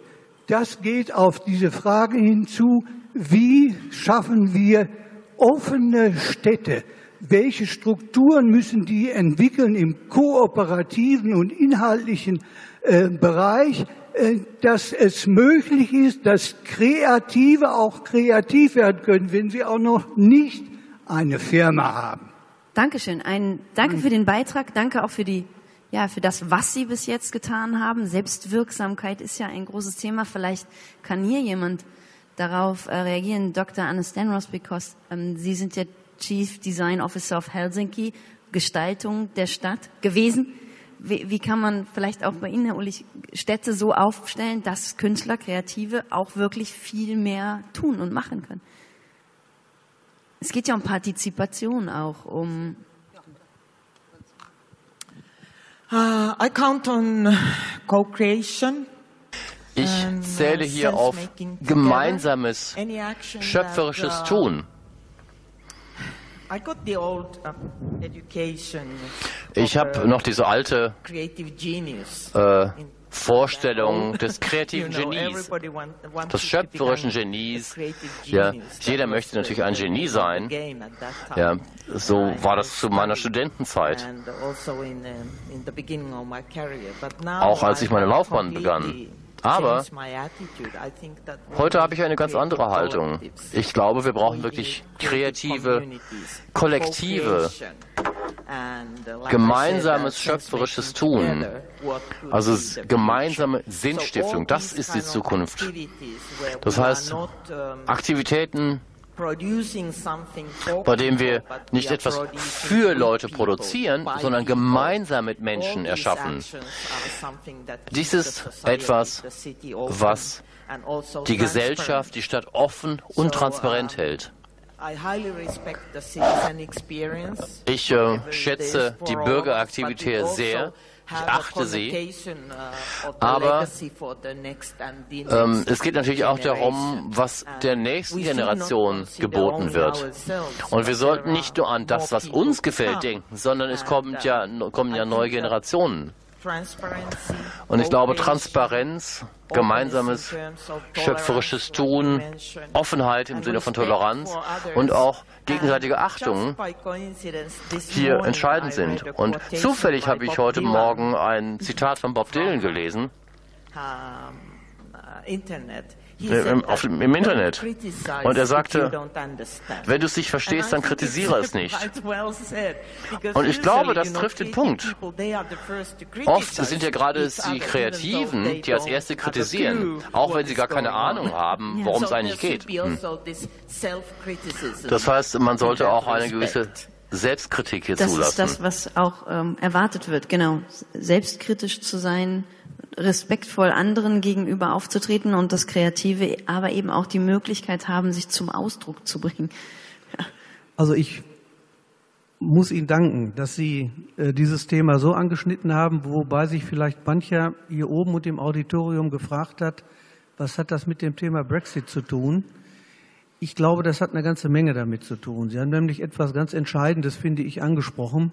Das geht auf diese Frage hinzu, wie schaffen wir offene Städte? Welche Strukturen müssen die entwickeln im kooperativen und inhaltlichen äh, Bereich? Äh, dass es möglich ist, dass Kreative auch kreativ werden können, wenn sie auch noch nicht eine Firma haben. Dankeschön. Ein, danke für den Beitrag. Danke auch für die, ja, für das, was Sie bis jetzt getan haben. Selbstwirksamkeit ist ja ein großes Thema. Vielleicht kann hier jemand darauf äh, reagieren. Dr. Anne Stenros, because ähm, Sie sind ja Chief Design Officer of Helsinki, Gestaltung der Stadt gewesen wie, wie kann man vielleicht auch bei Ihnen, Herr Ulrich, Städte so aufstellen, dass Künstler, Kreative auch wirklich viel mehr tun und machen können? Es geht ja um Partizipation auch, um Uh, I count on co-creation. Ich zähle hier auf gemeinsames, schöpferisches uh, Tun. Ich habe noch diese alte äh, Vorstellung des kreativen Genies, des schöpferischen Genies. Ja, jeder möchte natürlich ein Genie sein. Ja, so war das zu meiner Studentenzeit. Auch als ich meine Laufbahn begann. Aber heute habe ich eine ganz andere Haltung. Ich glaube, wir brauchen wirklich kreative, kollektive, gemeinsames schöpferisches Tun. Also gemeinsame Sinnstiftung, das ist die Zukunft. Das heißt, Aktivitäten, bei dem wir nicht etwas für Leute produzieren, sondern gemeinsam mit Menschen erschaffen. Dies ist etwas, was die Gesellschaft, die Stadt offen und transparent hält. Ich äh, schätze die Bürgeraktivität sehr. Ich achte sie. Aber ähm, es geht natürlich auch darum, was der nächsten Generation geboten wird. Und wir sollten nicht nur an das, was uns gefällt, denken, sondern es kommt ja, kommen ja neue Generationen. Und ich glaube, Transparenz, gemeinsames schöpferisches Tun, Offenheit im Sinne von Toleranz und auch gegenseitige Achtung hier entscheidend sind. Und zufällig habe ich heute Morgen ein Zitat von Bob Dylan gelesen. Im, auf, im Internet. Und er sagte, wenn du es nicht verstehst, dann kritisiere es nicht. Und ich glaube, das trifft den Punkt. Oft sind ja gerade die Kreativen, die als Erste kritisieren, auch wenn sie gar keine Ahnung haben, worum es eigentlich geht. Hm. Das heißt, man sollte auch eine gewisse Selbstkritik hier das zulassen. Das ist das, was auch ähm, erwartet wird, genau. Selbstkritisch zu sein, respektvoll anderen gegenüber aufzutreten und das Kreative, aber eben auch die Möglichkeit haben, sich zum Ausdruck zu bringen. Ja. Also ich muss Ihnen danken, dass Sie äh, dieses Thema so angeschnitten haben, wobei sich vielleicht mancher hier oben und im Auditorium gefragt hat, was hat das mit dem Thema Brexit zu tun? Ich glaube, das hat eine ganze Menge damit zu tun. Sie haben nämlich etwas ganz Entscheidendes, finde ich, angesprochen.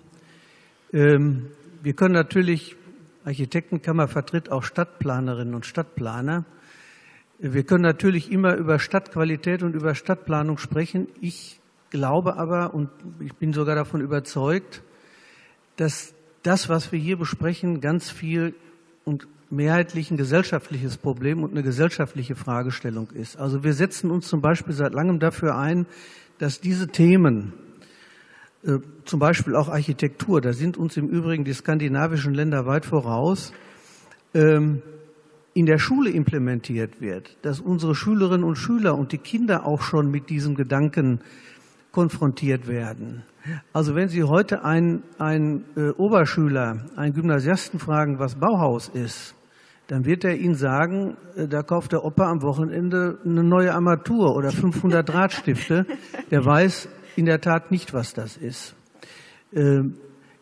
Ähm, wir können natürlich Architektenkammer vertritt auch Stadtplanerinnen und Stadtplaner. Wir können natürlich immer über Stadtqualität und über Stadtplanung sprechen. Ich glaube aber, und ich bin sogar davon überzeugt, dass das, was wir hier besprechen, ganz viel und mehrheitlich ein gesellschaftliches Problem und eine gesellschaftliche Fragestellung ist. Also wir setzen uns zum Beispiel seit langem dafür ein, dass diese Themen zum Beispiel auch Architektur, da sind uns im Übrigen die skandinavischen Länder weit voraus, ähm, in der Schule implementiert wird, dass unsere Schülerinnen und Schüler und die Kinder auch schon mit diesem Gedanken konfrontiert werden. Also wenn Sie heute einen, einen äh, Oberschüler, einen Gymnasiasten fragen, was Bauhaus ist, dann wird er Ihnen sagen, äh, da kauft der Opa am Wochenende eine neue Armatur oder 500 Drahtstifte. Der weiß, in der Tat nicht, was das ist. Ähm,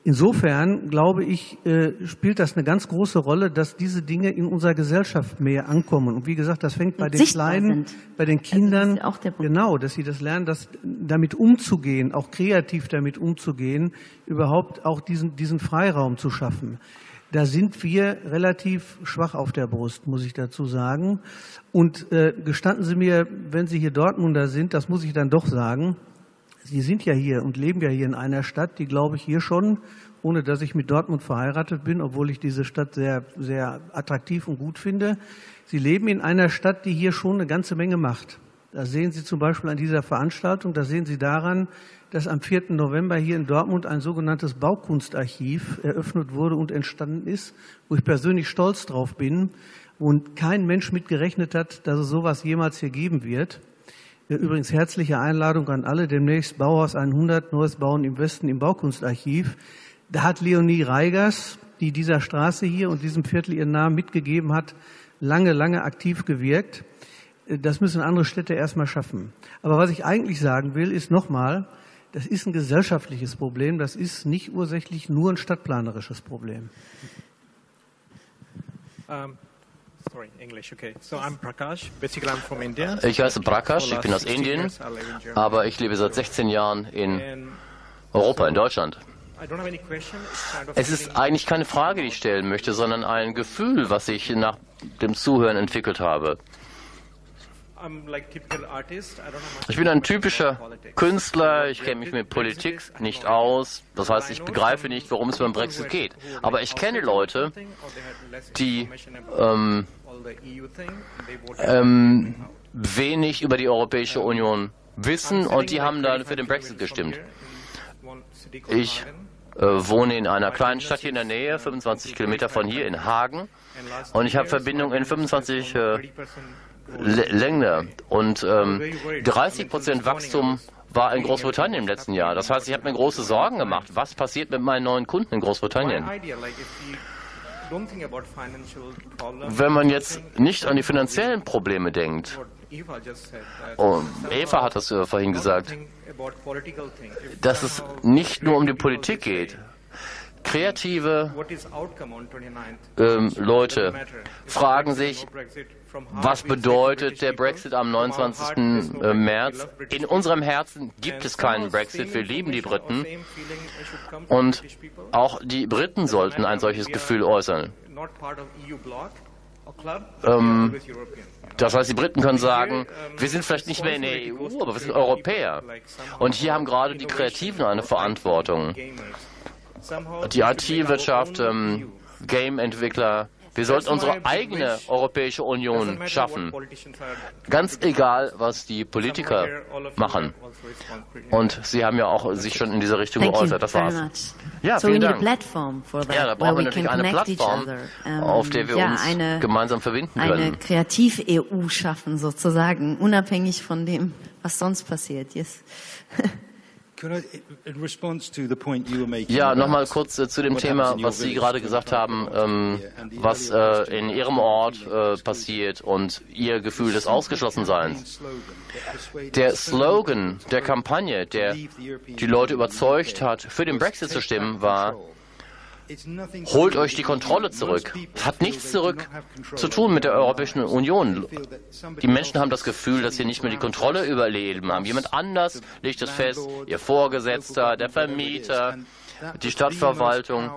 insofern, glaube ich, äh, spielt das eine ganz große Rolle, dass diese Dinge in unserer Gesellschaft mehr ankommen. Und wie gesagt, das fängt bei den Kleinen, sind. bei den Kindern, also das genau, dass sie das lernen, dass, damit umzugehen, auch kreativ damit umzugehen, überhaupt auch diesen, diesen Freiraum zu schaffen. Da sind wir relativ schwach auf der Brust, muss ich dazu sagen. Und äh, gestatten Sie mir, wenn Sie hier Dortmunder sind, das muss ich dann doch sagen, Sie sind ja hier und leben ja hier in einer Stadt, die, glaube ich, hier schon, ohne dass ich mit Dortmund verheiratet bin, obwohl ich diese Stadt sehr, sehr attraktiv und gut finde. Sie leben in einer Stadt, die hier schon eine ganze Menge macht. Das sehen Sie zum Beispiel an dieser Veranstaltung, das sehen Sie daran, dass am 4. November hier in Dortmund ein sogenanntes Baukunstarchiv eröffnet wurde und entstanden ist, wo ich persönlich stolz drauf bin und kein Mensch mitgerechnet hat, dass es sowas jemals hier geben wird. Übrigens herzliche Einladung an alle, demnächst Bauhaus 100, Neues Bauen im Westen im Baukunstarchiv. Da hat Leonie Reigers, die dieser Straße hier und diesem Viertel ihren Namen mitgegeben hat, lange, lange aktiv gewirkt. Das müssen andere Städte erstmal schaffen. Aber was ich eigentlich sagen will, ist nochmal, das ist ein gesellschaftliches Problem, das ist nicht ursächlich nur ein stadtplanerisches Problem. Ähm, Ich heiße Prakash, ich bin aus Indien, aber ich lebe seit 16 Jahren in Europa, in Deutschland. Es ist eigentlich keine Frage, die ich stellen möchte, sondern ein Gefühl, was ich nach dem Zuhören entwickelt habe. Ich bin ein typischer Künstler, ich kenne mich mit Politik nicht aus, das heißt, ich begreife nicht, worum es beim Brexit geht. Aber ich kenne Leute, die ähm, ähm, wenig über die Europäische Union wissen und die haben dann für den Brexit gestimmt. Ich äh, wohne in einer kleinen Stadt hier in der Nähe, 25 Kilometer von hier in Hagen. Und ich habe Verbindungen in 25 äh, Länder. Und ähm, 30 Prozent Wachstum war in Großbritannien im letzten Jahr. Das heißt, ich habe mir große Sorgen gemacht. Was passiert mit meinen neuen Kunden in Großbritannien? Wenn man jetzt nicht an die finanziellen Probleme denkt, oh, Eva hat das äh, vorhin gesagt, dass es nicht nur um die Politik geht. Kreative ähm, Leute fragen sich, was bedeutet der Brexit am 29. Äh, März? In unserem Herzen gibt es keinen Brexit. Wir lieben die Briten. Und auch die Briten sollten ein solches Gefühl äußern. Ähm, das heißt, die Briten können sagen, wir sind vielleicht nicht mehr in der EU, aber wir sind Europäer. Und hier haben gerade die Kreativen eine Verantwortung. Die IT-Wirtschaft, ähm, Game-Entwickler, wir sollten unsere eigene Europäische Union schaffen. Ganz egal, was die Politiker machen. Und Sie haben ja auch sich schon in diese Richtung geäußert. Das war's. Ja, vielen Dank. Ja, da brauchen wir natürlich eine Plattform, auf der wir uns gemeinsam verbinden können. Eine Kreativ-EU schaffen, sozusagen, unabhängig von dem, was sonst passiert. Yes. Ja, nochmal kurz äh, zu dem Thema, was Sie gerade gesagt haben, ähm, was äh, in Ihrem Ort äh, passiert und Ihr Gefühl des Ausgeschlossenseins. Der Slogan der Kampagne, der die Leute überzeugt hat, für den Brexit zu stimmen, war, Holt euch die Kontrolle zurück. Es hat nichts zurück zu tun mit der Europäischen Union. Die Menschen haben das Gefühl, dass sie nicht mehr die Kontrolle über Leben haben. Jemand anders legt es fest, ihr Vorgesetzter, der Vermieter, die Stadtverwaltung.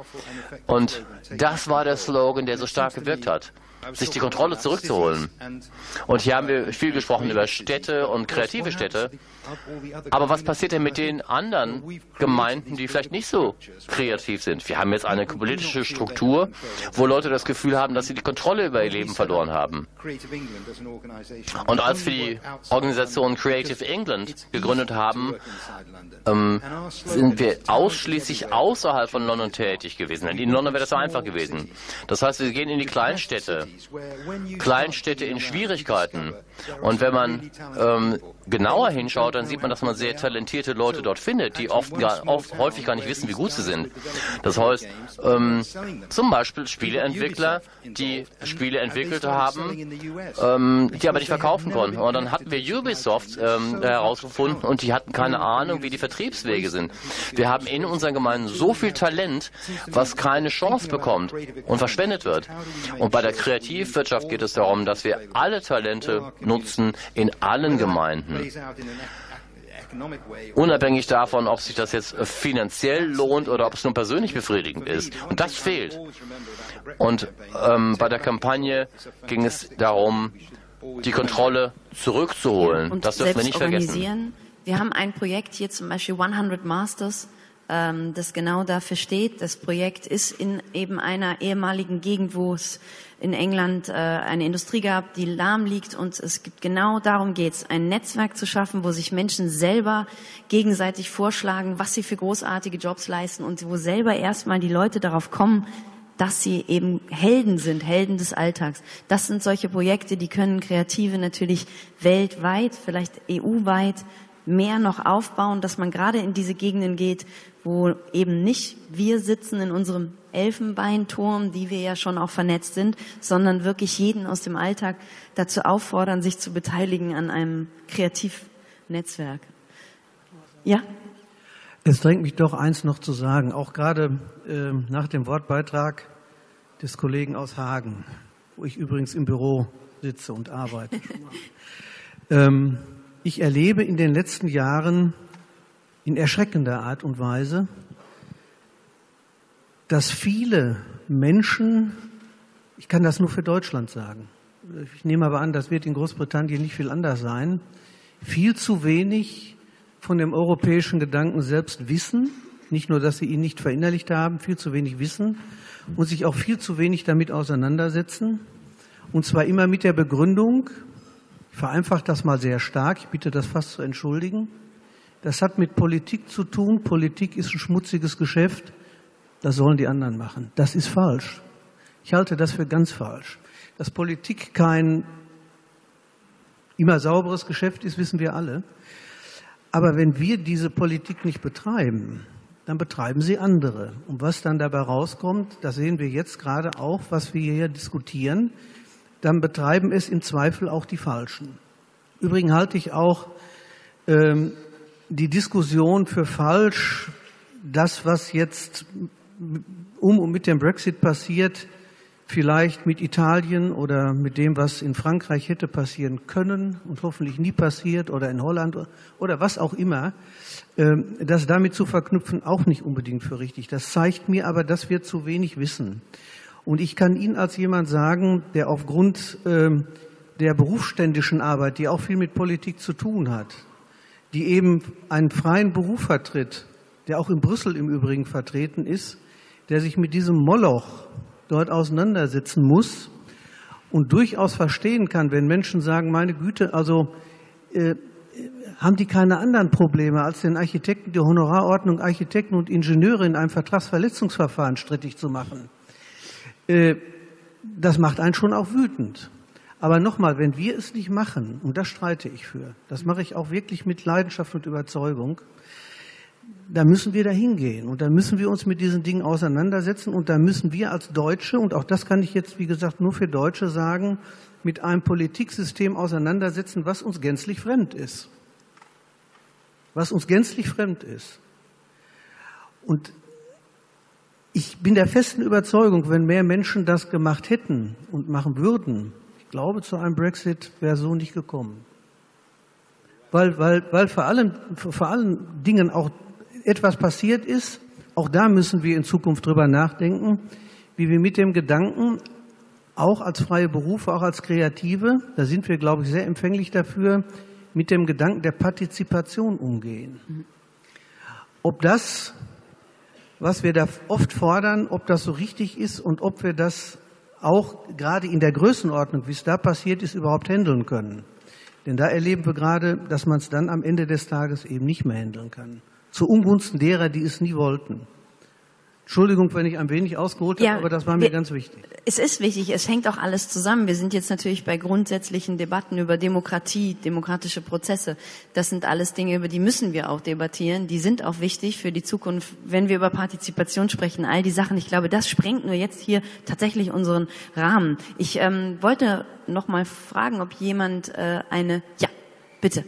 Und das war der Slogan, der so stark gewirkt hat sich die Kontrolle zurückzuholen. Und hier haben wir viel gesprochen über Städte und kreative Städte. Aber was passiert denn mit den anderen Gemeinden, die vielleicht nicht so kreativ sind? Wir haben jetzt eine politische Struktur, wo Leute das Gefühl haben, dass sie die Kontrolle über ihr Leben verloren haben. Und als wir die Organisation Creative England gegründet haben, ähm, sind wir ausschließlich außerhalb von London tätig gewesen. In London wäre das so einfach gewesen. Das heißt, wir gehen in die Kleinstädte, Kleinstädte in Schwierigkeiten. Und wenn man ähm, genauer hinschaut, dann sieht man, dass man sehr talentierte Leute dort findet, die oft, gar, oft häufig gar nicht wissen, wie gut sie sind. Das heißt, ähm, zum Beispiel Spieleentwickler, die Spiele entwickelt haben, ähm, die aber nicht verkaufen konnten. Und dann hatten wir Ubisoft ähm, herausgefunden und die hatten keine Ahnung, wie die Vertriebswege sind. Wir haben in unseren Gemeinden so viel Talent, was keine Chance bekommt und verschwendet wird. Und bei der Kreativwirtschaft geht es darum, dass wir alle Talente nutzen in allen Gemeinden. Unabhängig davon, ob sich das jetzt finanziell lohnt oder ob es nur persönlich befriedigend ist. Und das fehlt. Und ähm, bei der Kampagne ging es darum, die Kontrolle zurückzuholen. Und das dürfen wir nicht vergessen. Wir haben ein Projekt hier zum Beispiel 100 Masters, ähm, das genau dafür steht. Das Projekt ist in eben einer ehemaligen Gegend, wo es in England äh, eine Industrie gab, die lahm liegt und es gibt genau darum geht's, ein Netzwerk zu schaffen, wo sich Menschen selber gegenseitig vorschlagen, was sie für großartige Jobs leisten und wo selber erstmal die Leute darauf kommen, dass sie eben Helden sind, Helden des Alltags. Das sind solche Projekte, die können Kreative natürlich weltweit, vielleicht EU-weit mehr noch aufbauen, dass man gerade in diese Gegenden geht, wo eben nicht wir sitzen in unserem Elfenbeinturm, die wir ja schon auch vernetzt sind, sondern wirklich jeden aus dem Alltag dazu auffordern, sich zu beteiligen an einem Kreativnetzwerk. Ja? Es drängt mich doch eins noch zu sagen, auch gerade äh, nach dem Wortbeitrag des Kollegen aus Hagen. wo ich übrigens im Büro sitze und arbeite. ähm, ich erlebe in den letzten Jahren in erschreckender Art und Weise, dass viele Menschen, ich kann das nur für Deutschland sagen, ich nehme aber an, das wird in Großbritannien nicht viel anders sein, viel zu wenig von dem europäischen Gedanken selbst wissen, nicht nur, dass sie ihn nicht verinnerlicht haben, viel zu wenig wissen und sich auch viel zu wenig damit auseinandersetzen. Und zwar immer mit der Begründung, ich vereinfache das mal sehr stark, ich bitte das fast zu entschuldigen, das hat mit Politik zu tun, Politik ist ein schmutziges Geschäft, das sollen die anderen machen. Das ist falsch. Ich halte das für ganz falsch. Dass Politik kein immer sauberes Geschäft ist, wissen wir alle. Aber wenn wir diese Politik nicht betreiben, dann betreiben sie andere. Und was dann dabei rauskommt, das sehen wir jetzt gerade auch, was wir hier diskutieren, dann betreiben es im Zweifel auch die Falschen. Übrigens halte ich auch ähm, die Diskussion für falsch, das, was jetzt um und mit dem Brexit passiert, vielleicht mit Italien oder mit dem, was in Frankreich hätte passieren können und hoffentlich nie passiert oder in Holland oder was auch immer, ähm, das damit zu verknüpfen, auch nicht unbedingt für richtig. Das zeigt mir aber, dass wir zu wenig wissen. Und ich kann Ihnen als jemand sagen, der aufgrund ähm, der berufsständischen Arbeit, die auch viel mit Politik zu tun hat, die eben einen freien Beruf vertritt, der auch in Brüssel im Übrigen vertreten ist, der sich mit diesem Moloch dort auseinandersetzen muss und durchaus verstehen kann, wenn Menschen sagen, meine Güte, also äh, haben die keine anderen Probleme, als den Architekten die Honorarordnung Architekten und Ingenieure in einem Vertragsverletzungsverfahren strittig zu machen. Äh, das macht einen schon auch wütend. Aber nochmal, wenn wir es nicht machen, und das streite ich für, das mache ich auch wirklich mit Leidenschaft und Überzeugung, da müssen wir da hingehen und da müssen wir uns mit diesen Dingen auseinandersetzen und da müssen wir als Deutsche, und auch das kann ich jetzt, wie gesagt, nur für Deutsche sagen, mit einem Politiksystem auseinandersetzen, was uns gänzlich fremd ist. Was uns gänzlich fremd ist. Und ich bin der festen Überzeugung, wenn mehr Menschen das gemacht hätten und machen würden, glaube, zu einem Brexit wäre so nicht gekommen. Weil, weil, weil vor, allen, vor allen Dingen auch etwas passiert ist, auch da müssen wir in Zukunft drüber nachdenken, wie wir mit dem Gedanken, auch als freie Berufe, auch als Kreative, da sind wir, glaube ich, sehr empfänglich dafür, mit dem Gedanken der Partizipation umgehen. Ob das, was wir da oft fordern, ob das so richtig ist und ob wir das auch gerade in der Größenordnung, wie es da passiert ist, überhaupt handeln können. Denn da erleben wir gerade, dass man es dann am Ende des Tages eben nicht mehr handeln kann zu Ungunsten derer, die es nie wollten. Entschuldigung, wenn ich ein wenig ausgeholt ja, habe, aber das war mir wir, ganz wichtig. Es ist wichtig, es hängt auch alles zusammen. Wir sind jetzt natürlich bei grundsätzlichen Debatten über Demokratie, demokratische Prozesse. Das sind alles Dinge, über die müssen wir auch debattieren. Die sind auch wichtig für die Zukunft, wenn wir über Partizipation sprechen, all die Sachen. Ich glaube, das sprengt nur jetzt hier tatsächlich unseren Rahmen. Ich ähm, wollte noch mal fragen, ob jemand äh, eine, ja, bitte.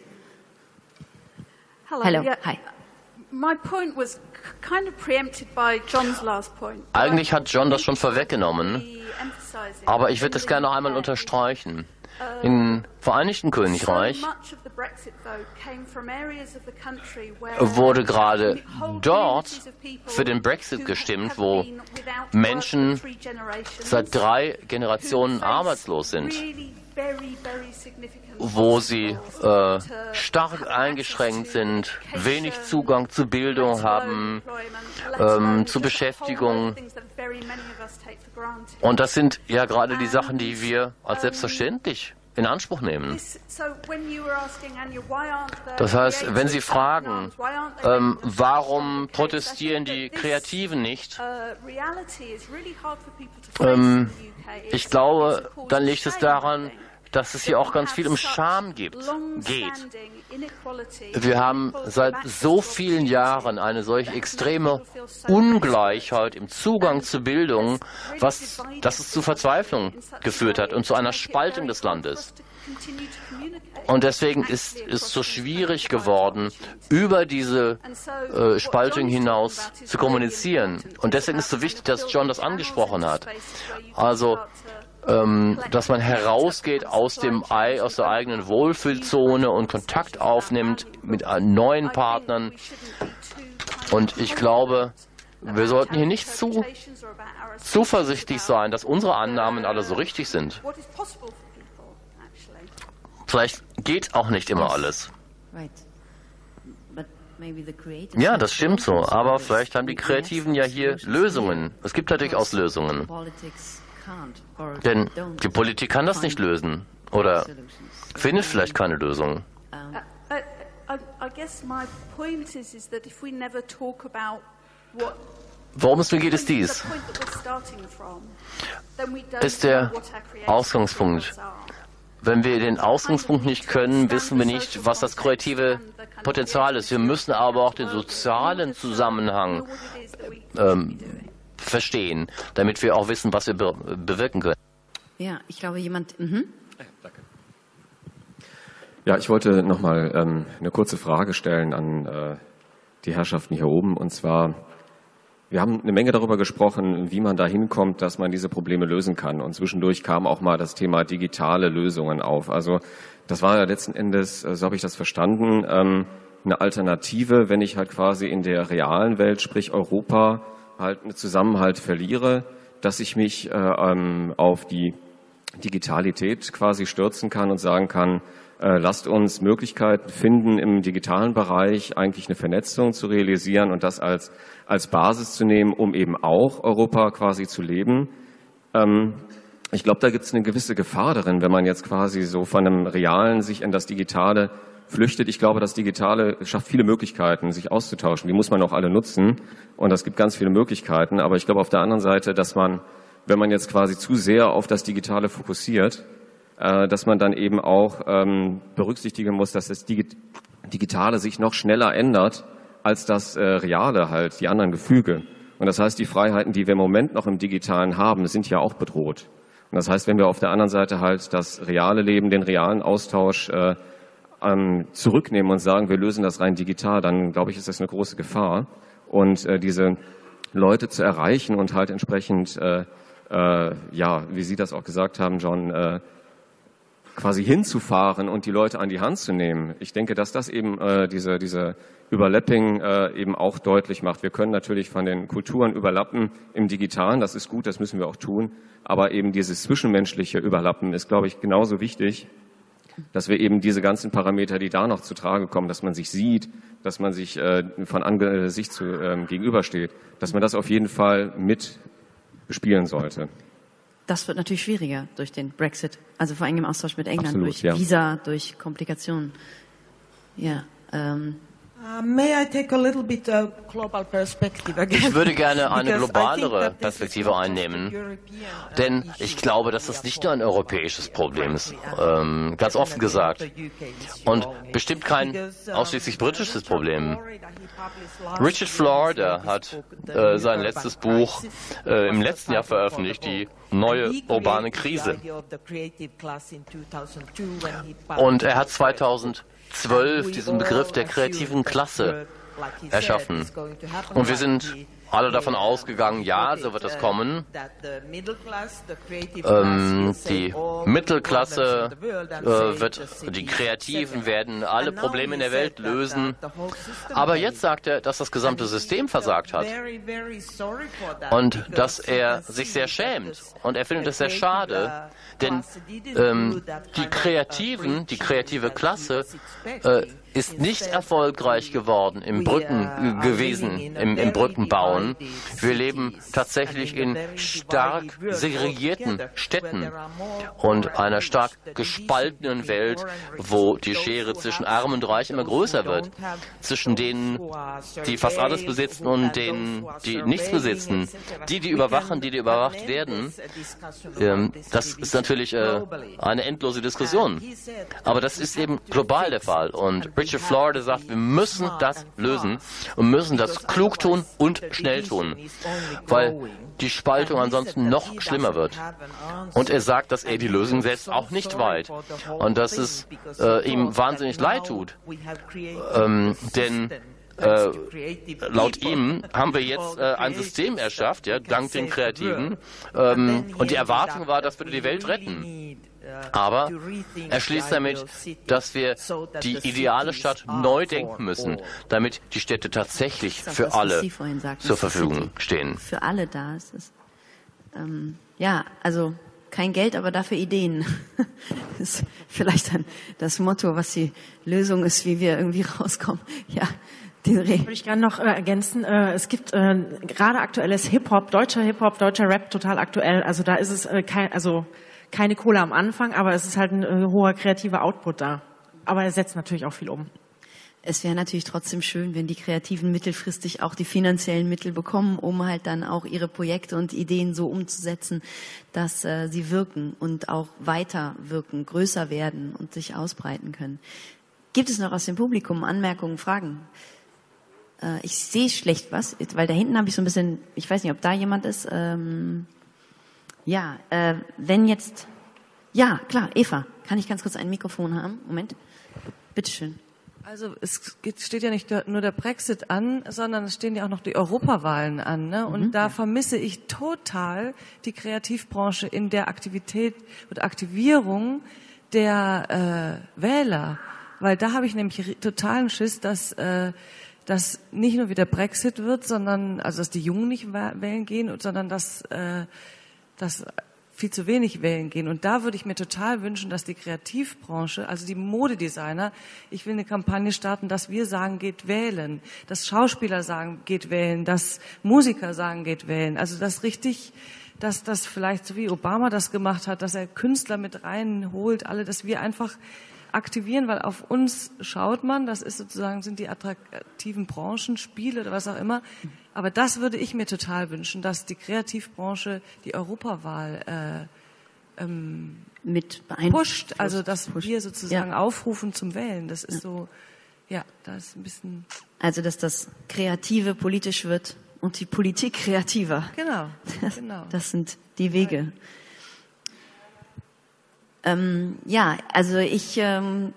Hello. Hello. Yeah. Hi. Eigentlich hat John das schon vorweggenommen, aber ich würde es gerne noch einmal unterstreichen. Im Vereinigten Königreich wurde gerade dort für den Brexit gestimmt, wo Menschen seit drei Generationen arbeitslos sind wo sie äh, stark eingeschränkt sind, wenig Zugang zu Bildung haben, ähm, zu Beschäftigung. Und das sind ja gerade die Sachen, die wir als selbstverständlich in Anspruch nehmen. Das heißt, wenn Sie fragen, ähm, warum protestieren die Kreativen nicht, ähm, ich glaube, dann liegt es daran, dass es hier auch ganz viel um Scham gibt, geht. Wir haben seit so vielen Jahren eine solch extreme Ungleichheit im Zugang zu Bildung, was, dass es zu Verzweiflung geführt hat und zu einer Spaltung des Landes. Und deswegen ist es so schwierig geworden, über diese äh, Spaltung hinaus zu kommunizieren. Und deswegen ist es so wichtig, dass John das angesprochen hat. Also, ähm, dass man herausgeht aus dem Ei, aus der eigenen Wohlfühlzone und Kontakt aufnimmt mit neuen Partnern. Und ich glaube, wir sollten hier nicht zu zuversichtlich sein, dass unsere Annahmen alle so richtig sind. Vielleicht geht auch nicht immer alles. Ja, das stimmt so. Aber vielleicht haben die Kreativen ja hier Lösungen. Es gibt natürlich auch Lösungen. Denn die Politik kann das nicht lösen. Oder findet vielleicht keine Lösung. Worum es mir geht, ist dies. Ist der Ausgangspunkt. Wenn wir den Ausgangspunkt nicht können, wissen wir nicht, was das kreative Potenzial ist. Wir müssen aber auch den sozialen Zusammenhang ähm, verstehen, damit wir auch wissen, was wir be bewirken können. Ja, ich glaube, jemand. Mhm. Danke. Ja, ich wollte noch mal ähm, eine kurze Frage stellen an äh, die Herrschaften hier oben. Und zwar, wir haben eine Menge darüber gesprochen, wie man da hinkommt, dass man diese Probleme lösen kann. Und zwischendurch kam auch mal das Thema digitale Lösungen auf. Also das war ja letzten Endes, äh, so habe ich das verstanden, ähm, eine Alternative, wenn ich halt quasi in der realen Welt, sprich Europa, halt einen Zusammenhalt verliere, dass ich mich äh, ähm, auf die Digitalität quasi stürzen kann und sagen kann, äh, lasst uns Möglichkeiten finden, im digitalen Bereich eigentlich eine Vernetzung zu realisieren und das als, als Basis zu nehmen, um eben auch Europa quasi zu leben. Ähm, ich glaube, da gibt es eine gewisse Gefahr darin, wenn man jetzt quasi so von einem Realen sich in das Digitale flüchtet. Ich glaube, das Digitale schafft viele Möglichkeiten, sich auszutauschen. Die muss man auch alle nutzen. Und es gibt ganz viele Möglichkeiten. Aber ich glaube auf der anderen Seite, dass man, wenn man jetzt quasi zu sehr auf das Digitale fokussiert, äh, dass man dann eben auch ähm, berücksichtigen muss, dass das Digitale sich noch schneller ändert als das äh, Reale halt, die anderen Gefüge. Und das heißt, die Freiheiten, die wir im Moment noch im Digitalen haben, sind ja auch bedroht. Und das heißt, wenn wir auf der anderen Seite halt das reale Leben, den realen Austausch äh, ähm, zurücknehmen und sagen, wir lösen das rein digital, dann glaube ich, ist das eine große Gefahr. Und äh, diese Leute zu erreichen und halt entsprechend, äh, äh, ja, wie Sie das auch gesagt haben, John, äh, quasi hinzufahren und die Leute an die Hand zu nehmen. Ich denke, dass das eben äh, diese, diese Überlapping äh, eben auch deutlich macht. Wir können natürlich von den Kulturen überlappen im Digitalen, das ist gut, das müssen wir auch tun, aber eben dieses zwischenmenschliche Überlappen ist, glaube ich, genauso wichtig, dass wir eben diese ganzen Parameter, die da noch zu Trage kommen, dass man sich sieht, dass man sich äh, von Angesicht zu, ähm, gegenübersteht, dass man das auf jeden Fall mit bespielen sollte. Das wird natürlich schwieriger durch den Brexit, also vor allem im Austausch mit England, Absolut, durch ja. Visa, durch Komplikationen. Ja, ähm, Uh? Ich würde gerne eine Because I think globalere Perspektive not just a einnehmen, European, uh, denn ich glaube, dass das nicht nur ein europäisches Problem ist, ähm, ganz offen gesagt, und bestimmt kein ausschließlich britisches Problem. Richard Florida hat äh, sein letztes Buch äh, im letzten Jahr veröffentlicht, die neue urbane Krise. Und er hat 2012 diesen Begriff der kreativen Klasse erschaffen. Und wir sind alle davon ausgegangen, ja, so wird es kommen. Ähm, die Mittelklasse äh, wird, die Kreativen werden alle Probleme in der Welt lösen. Aber jetzt sagt er, dass das gesamte System versagt hat und dass er sich sehr schämt. Und er findet es sehr schade, denn ähm, die Kreativen, die kreative Klasse, äh, ist nicht erfolgreich geworden im Brücken gewesen, im, im Brückenbauen. Wir leben tatsächlich in stark segregierten Städten und einer stark gespaltenen Welt, wo die Schere zwischen Arm und Reich immer größer wird. Zwischen denen, die fast alles besitzen und denen, die nichts besitzen. Die, die überwachen, die, die überwacht werden, ähm, das ist natürlich äh, eine endlose Diskussion. Aber das ist eben global der Fall. Und Richard Florida sagt, wir müssen das lösen und müssen das klug tun und schnell tun, weil die Spaltung ansonsten noch schlimmer wird. Und er sagt, dass er die Lösung selbst auch nicht weiß und dass es äh, ihm wahnsinnig leid tut. Ähm, denn äh, laut ihm haben wir jetzt äh, ein System erschafft, ja, dank den Kreativen. Ähm, und die Erwartung war, das würde die Welt retten. Aber er schließt damit, dass wir die ideale Stadt neu denken müssen, damit die Städte tatsächlich für alle zur Verfügung stehen. Für alle da ist es. Ähm, ja, also kein Geld, aber dafür Ideen. das ist vielleicht dann das Motto, was die Lösung ist, wie wir irgendwie rauskommen. Ja, würde ich gerne noch äh, ergänzen. Äh, es gibt äh, gerade aktuelles Hip-Hop, deutscher Hip-Hop, deutscher Rap total aktuell. Also da ist es äh, kein, also keine Kohle am Anfang, aber es ist halt ein äh, hoher kreativer Output da. Aber er setzt natürlich auch viel um. Es wäre natürlich trotzdem schön, wenn die Kreativen mittelfristig auch die finanziellen Mittel bekommen, um halt dann auch ihre Projekte und Ideen so umzusetzen, dass äh, sie wirken und auch weiter wirken, größer werden und sich ausbreiten können. Gibt es noch aus dem Publikum Anmerkungen, Fragen? Äh, ich sehe schlecht was, weil da hinten habe ich so ein bisschen, ich weiß nicht, ob da jemand ist. Ähm, ja, äh, wenn jetzt, ja, klar, Eva, kann ich ganz kurz ein Mikrofon haben? Moment, bitteschön. Also es steht ja nicht nur der Brexit an, sondern es stehen ja auch noch die Europawahlen an. Ne? Und mhm. da vermisse ich total die Kreativbranche in der Aktivität und Aktivierung der äh, Wähler. Weil da habe ich nämlich totalen Schiss, dass äh, dass nicht nur wieder Brexit wird, sondern also dass die Jungen nicht wählen gehen, sondern dass, äh, dass viel zu wenig wählen gehen. Und da würde ich mir total wünschen, dass die Kreativbranche, also die Modedesigner, ich will eine Kampagne starten, dass wir sagen, geht wählen, dass Schauspieler sagen, geht wählen, dass Musiker sagen, geht wählen. Also das richtig, dass das vielleicht so wie Obama das gemacht hat, dass er Künstler mit reinholt, alle, dass wir einfach aktivieren, weil auf uns schaut man, das ist sozusagen, sind die attraktiven Branchen, Spiele oder was auch immer. Aber das würde ich mir total wünschen, dass die Kreativbranche die Europawahl äh, ähm, mit pusht, also dass pusht. wir sozusagen ja. aufrufen zum Wählen. Das ist so, ja, da ist ein bisschen. Also dass das Kreative politisch wird und die Politik kreativer. Genau. Das, genau. das sind die Wege. Ähm, ja, also ich ähm,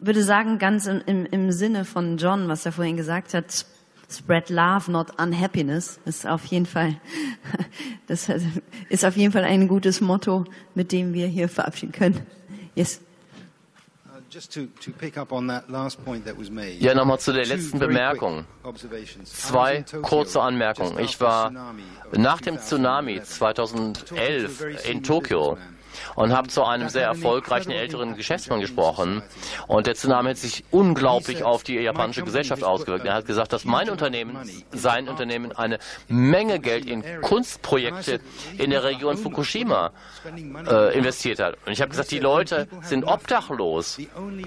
würde sagen, ganz im, im, im Sinne von John, was er vorhin gesagt hat, spread love, not unhappiness, ist auf jeden Fall, das ist auf jeden Fall ein gutes Motto, mit dem wir hier verabschieden können. Yes. Ja, nochmal zu der letzten Bemerkung. Zwei kurze Anmerkungen. Ich war nach dem Tsunami 2011 in Tokio und habe zu einem sehr erfolgreichen älteren Geschäftsmann gesprochen. Und der Tsunami hat sich unglaublich auf die japanische Gesellschaft ausgewirkt. Er hat gesagt, dass mein Unternehmen, sein Unternehmen, eine Menge Geld in Kunstprojekte in der Region Fukushima äh, investiert hat. Und ich habe gesagt, die Leute sind obdachlos.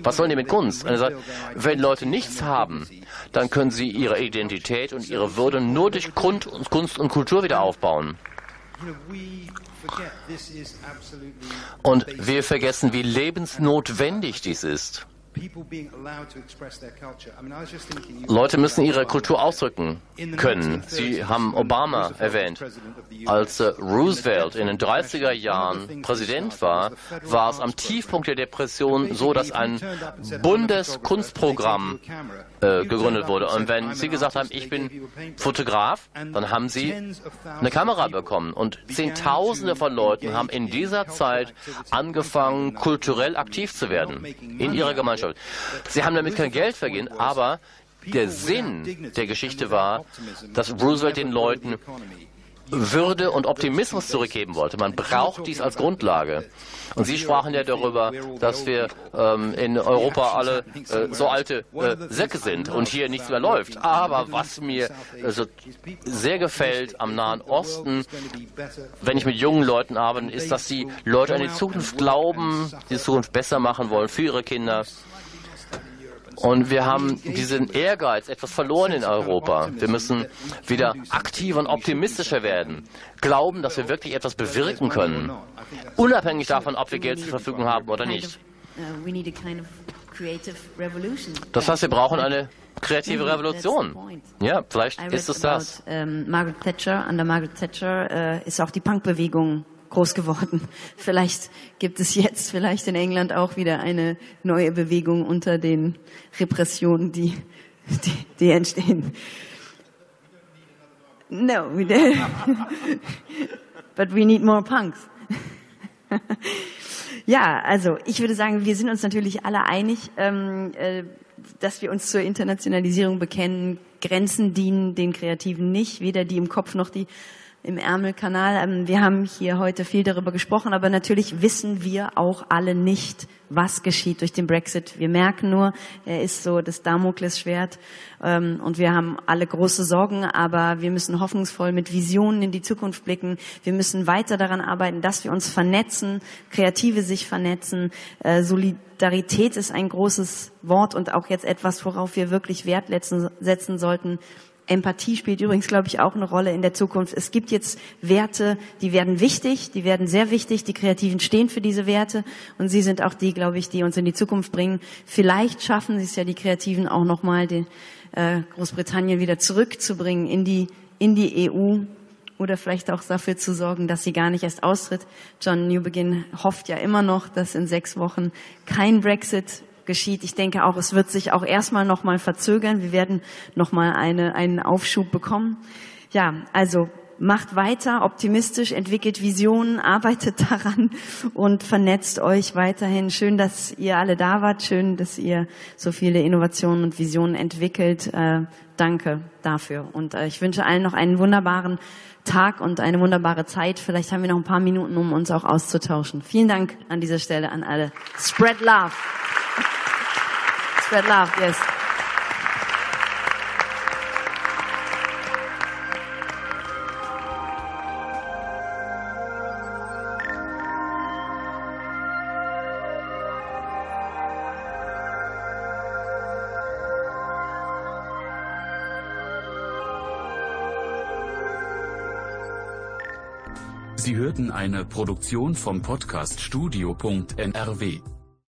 Was sollen die mit Kunst? Und er sagt, wenn Leute nichts haben, dann können sie ihre Identität und ihre Würde nur durch Kunst und Kultur wieder aufbauen. Und wir vergessen, wie lebensnotwendig dies ist. Leute müssen ihre Kultur ausdrücken können. Sie haben Obama erwähnt. Als äh, Roosevelt in den 30er Jahren Präsident war, war es am Tiefpunkt der Depression so, dass ein Bundeskunstprogramm äh, gegründet wurde. Und wenn Sie gesagt haben, ich bin Fotograf, dann haben Sie eine Kamera bekommen. Und Zehntausende von Leuten haben in dieser Zeit angefangen, kulturell aktiv zu werden in ihrer Gemeinschaft. Sie haben damit kein Geld verdient, aber der Sinn der Geschichte war, dass Roosevelt den Leuten würde und Optimismus zurückgeben wollte. Man braucht dies als Grundlage. Und Sie sprachen ja darüber, dass wir ähm, in Europa alle äh, so alte äh, Säcke sind und hier nichts mehr läuft. Aber was mir also sehr gefällt am Nahen Osten, wenn ich mit jungen Leuten arbeite, ist, dass die Leute an die Zukunft glauben, die Zukunft besser machen wollen für ihre Kinder. Und wir haben diesen Ehrgeiz etwas verloren in Europa. Wir müssen wieder aktiver und optimistischer werden. Glauben, dass wir wirklich etwas bewirken können. Unabhängig davon, ob wir Geld zur Verfügung haben oder nicht. Das heißt, wir brauchen eine kreative Revolution. Ja, vielleicht ist es das. Margaret Thatcher, under Margaret Thatcher uh, ist auch die Punkbewegung groß geworden. Vielleicht gibt es jetzt vielleicht in England auch wieder eine neue Bewegung unter den Repressionen, die, die, die entstehen. No, we did. but we need more punks. ja, also ich würde sagen, wir sind uns natürlich alle einig, ähm, äh, dass wir uns zur Internationalisierung bekennen. Grenzen dienen den Kreativen nicht, weder die im Kopf noch die im Ärmelkanal. Ähm, wir haben hier heute viel darüber gesprochen, aber natürlich wissen wir auch alle nicht, was geschieht durch den Brexit. Wir merken nur, er ist so das Damoklesschwert ähm, und wir haben alle große Sorgen, aber wir müssen hoffnungsvoll mit Visionen in die Zukunft blicken. Wir müssen weiter daran arbeiten, dass wir uns vernetzen, Kreative sich vernetzen. Äh, Solidarität ist ein großes Wort und auch jetzt etwas, worauf wir wirklich Wert setzen sollten. Empathie spielt übrigens, glaube ich, auch eine Rolle in der Zukunft. Es gibt jetzt Werte, die werden wichtig, die werden sehr wichtig. Die Kreativen stehen für diese Werte und sie sind auch die, glaube ich, die uns in die Zukunft bringen. Vielleicht schaffen sie es ja, die Kreativen auch nochmal den äh, Großbritannien wieder zurückzubringen in die in die EU oder vielleicht auch dafür zu sorgen, dass sie gar nicht erst austritt. John Newbegin hofft ja immer noch, dass in sechs Wochen kein Brexit geschieht. Ich denke auch, es wird sich auch erstmal noch mal verzögern. Wir werden noch mal eine, einen Aufschub bekommen. Ja, also macht weiter, optimistisch, entwickelt Visionen, arbeitet daran und vernetzt euch weiterhin. Schön, dass ihr alle da wart. Schön, dass ihr so viele Innovationen und Visionen entwickelt. Äh, danke dafür. Und äh, ich wünsche allen noch einen wunderbaren Tag und eine wunderbare Zeit. Vielleicht haben wir noch ein paar Minuten, um uns auch auszutauschen. Vielen Dank an dieser Stelle an alle. Spread love. Spread love, yes. Sie hörten eine Produktion vom Podcast Studio.nrw.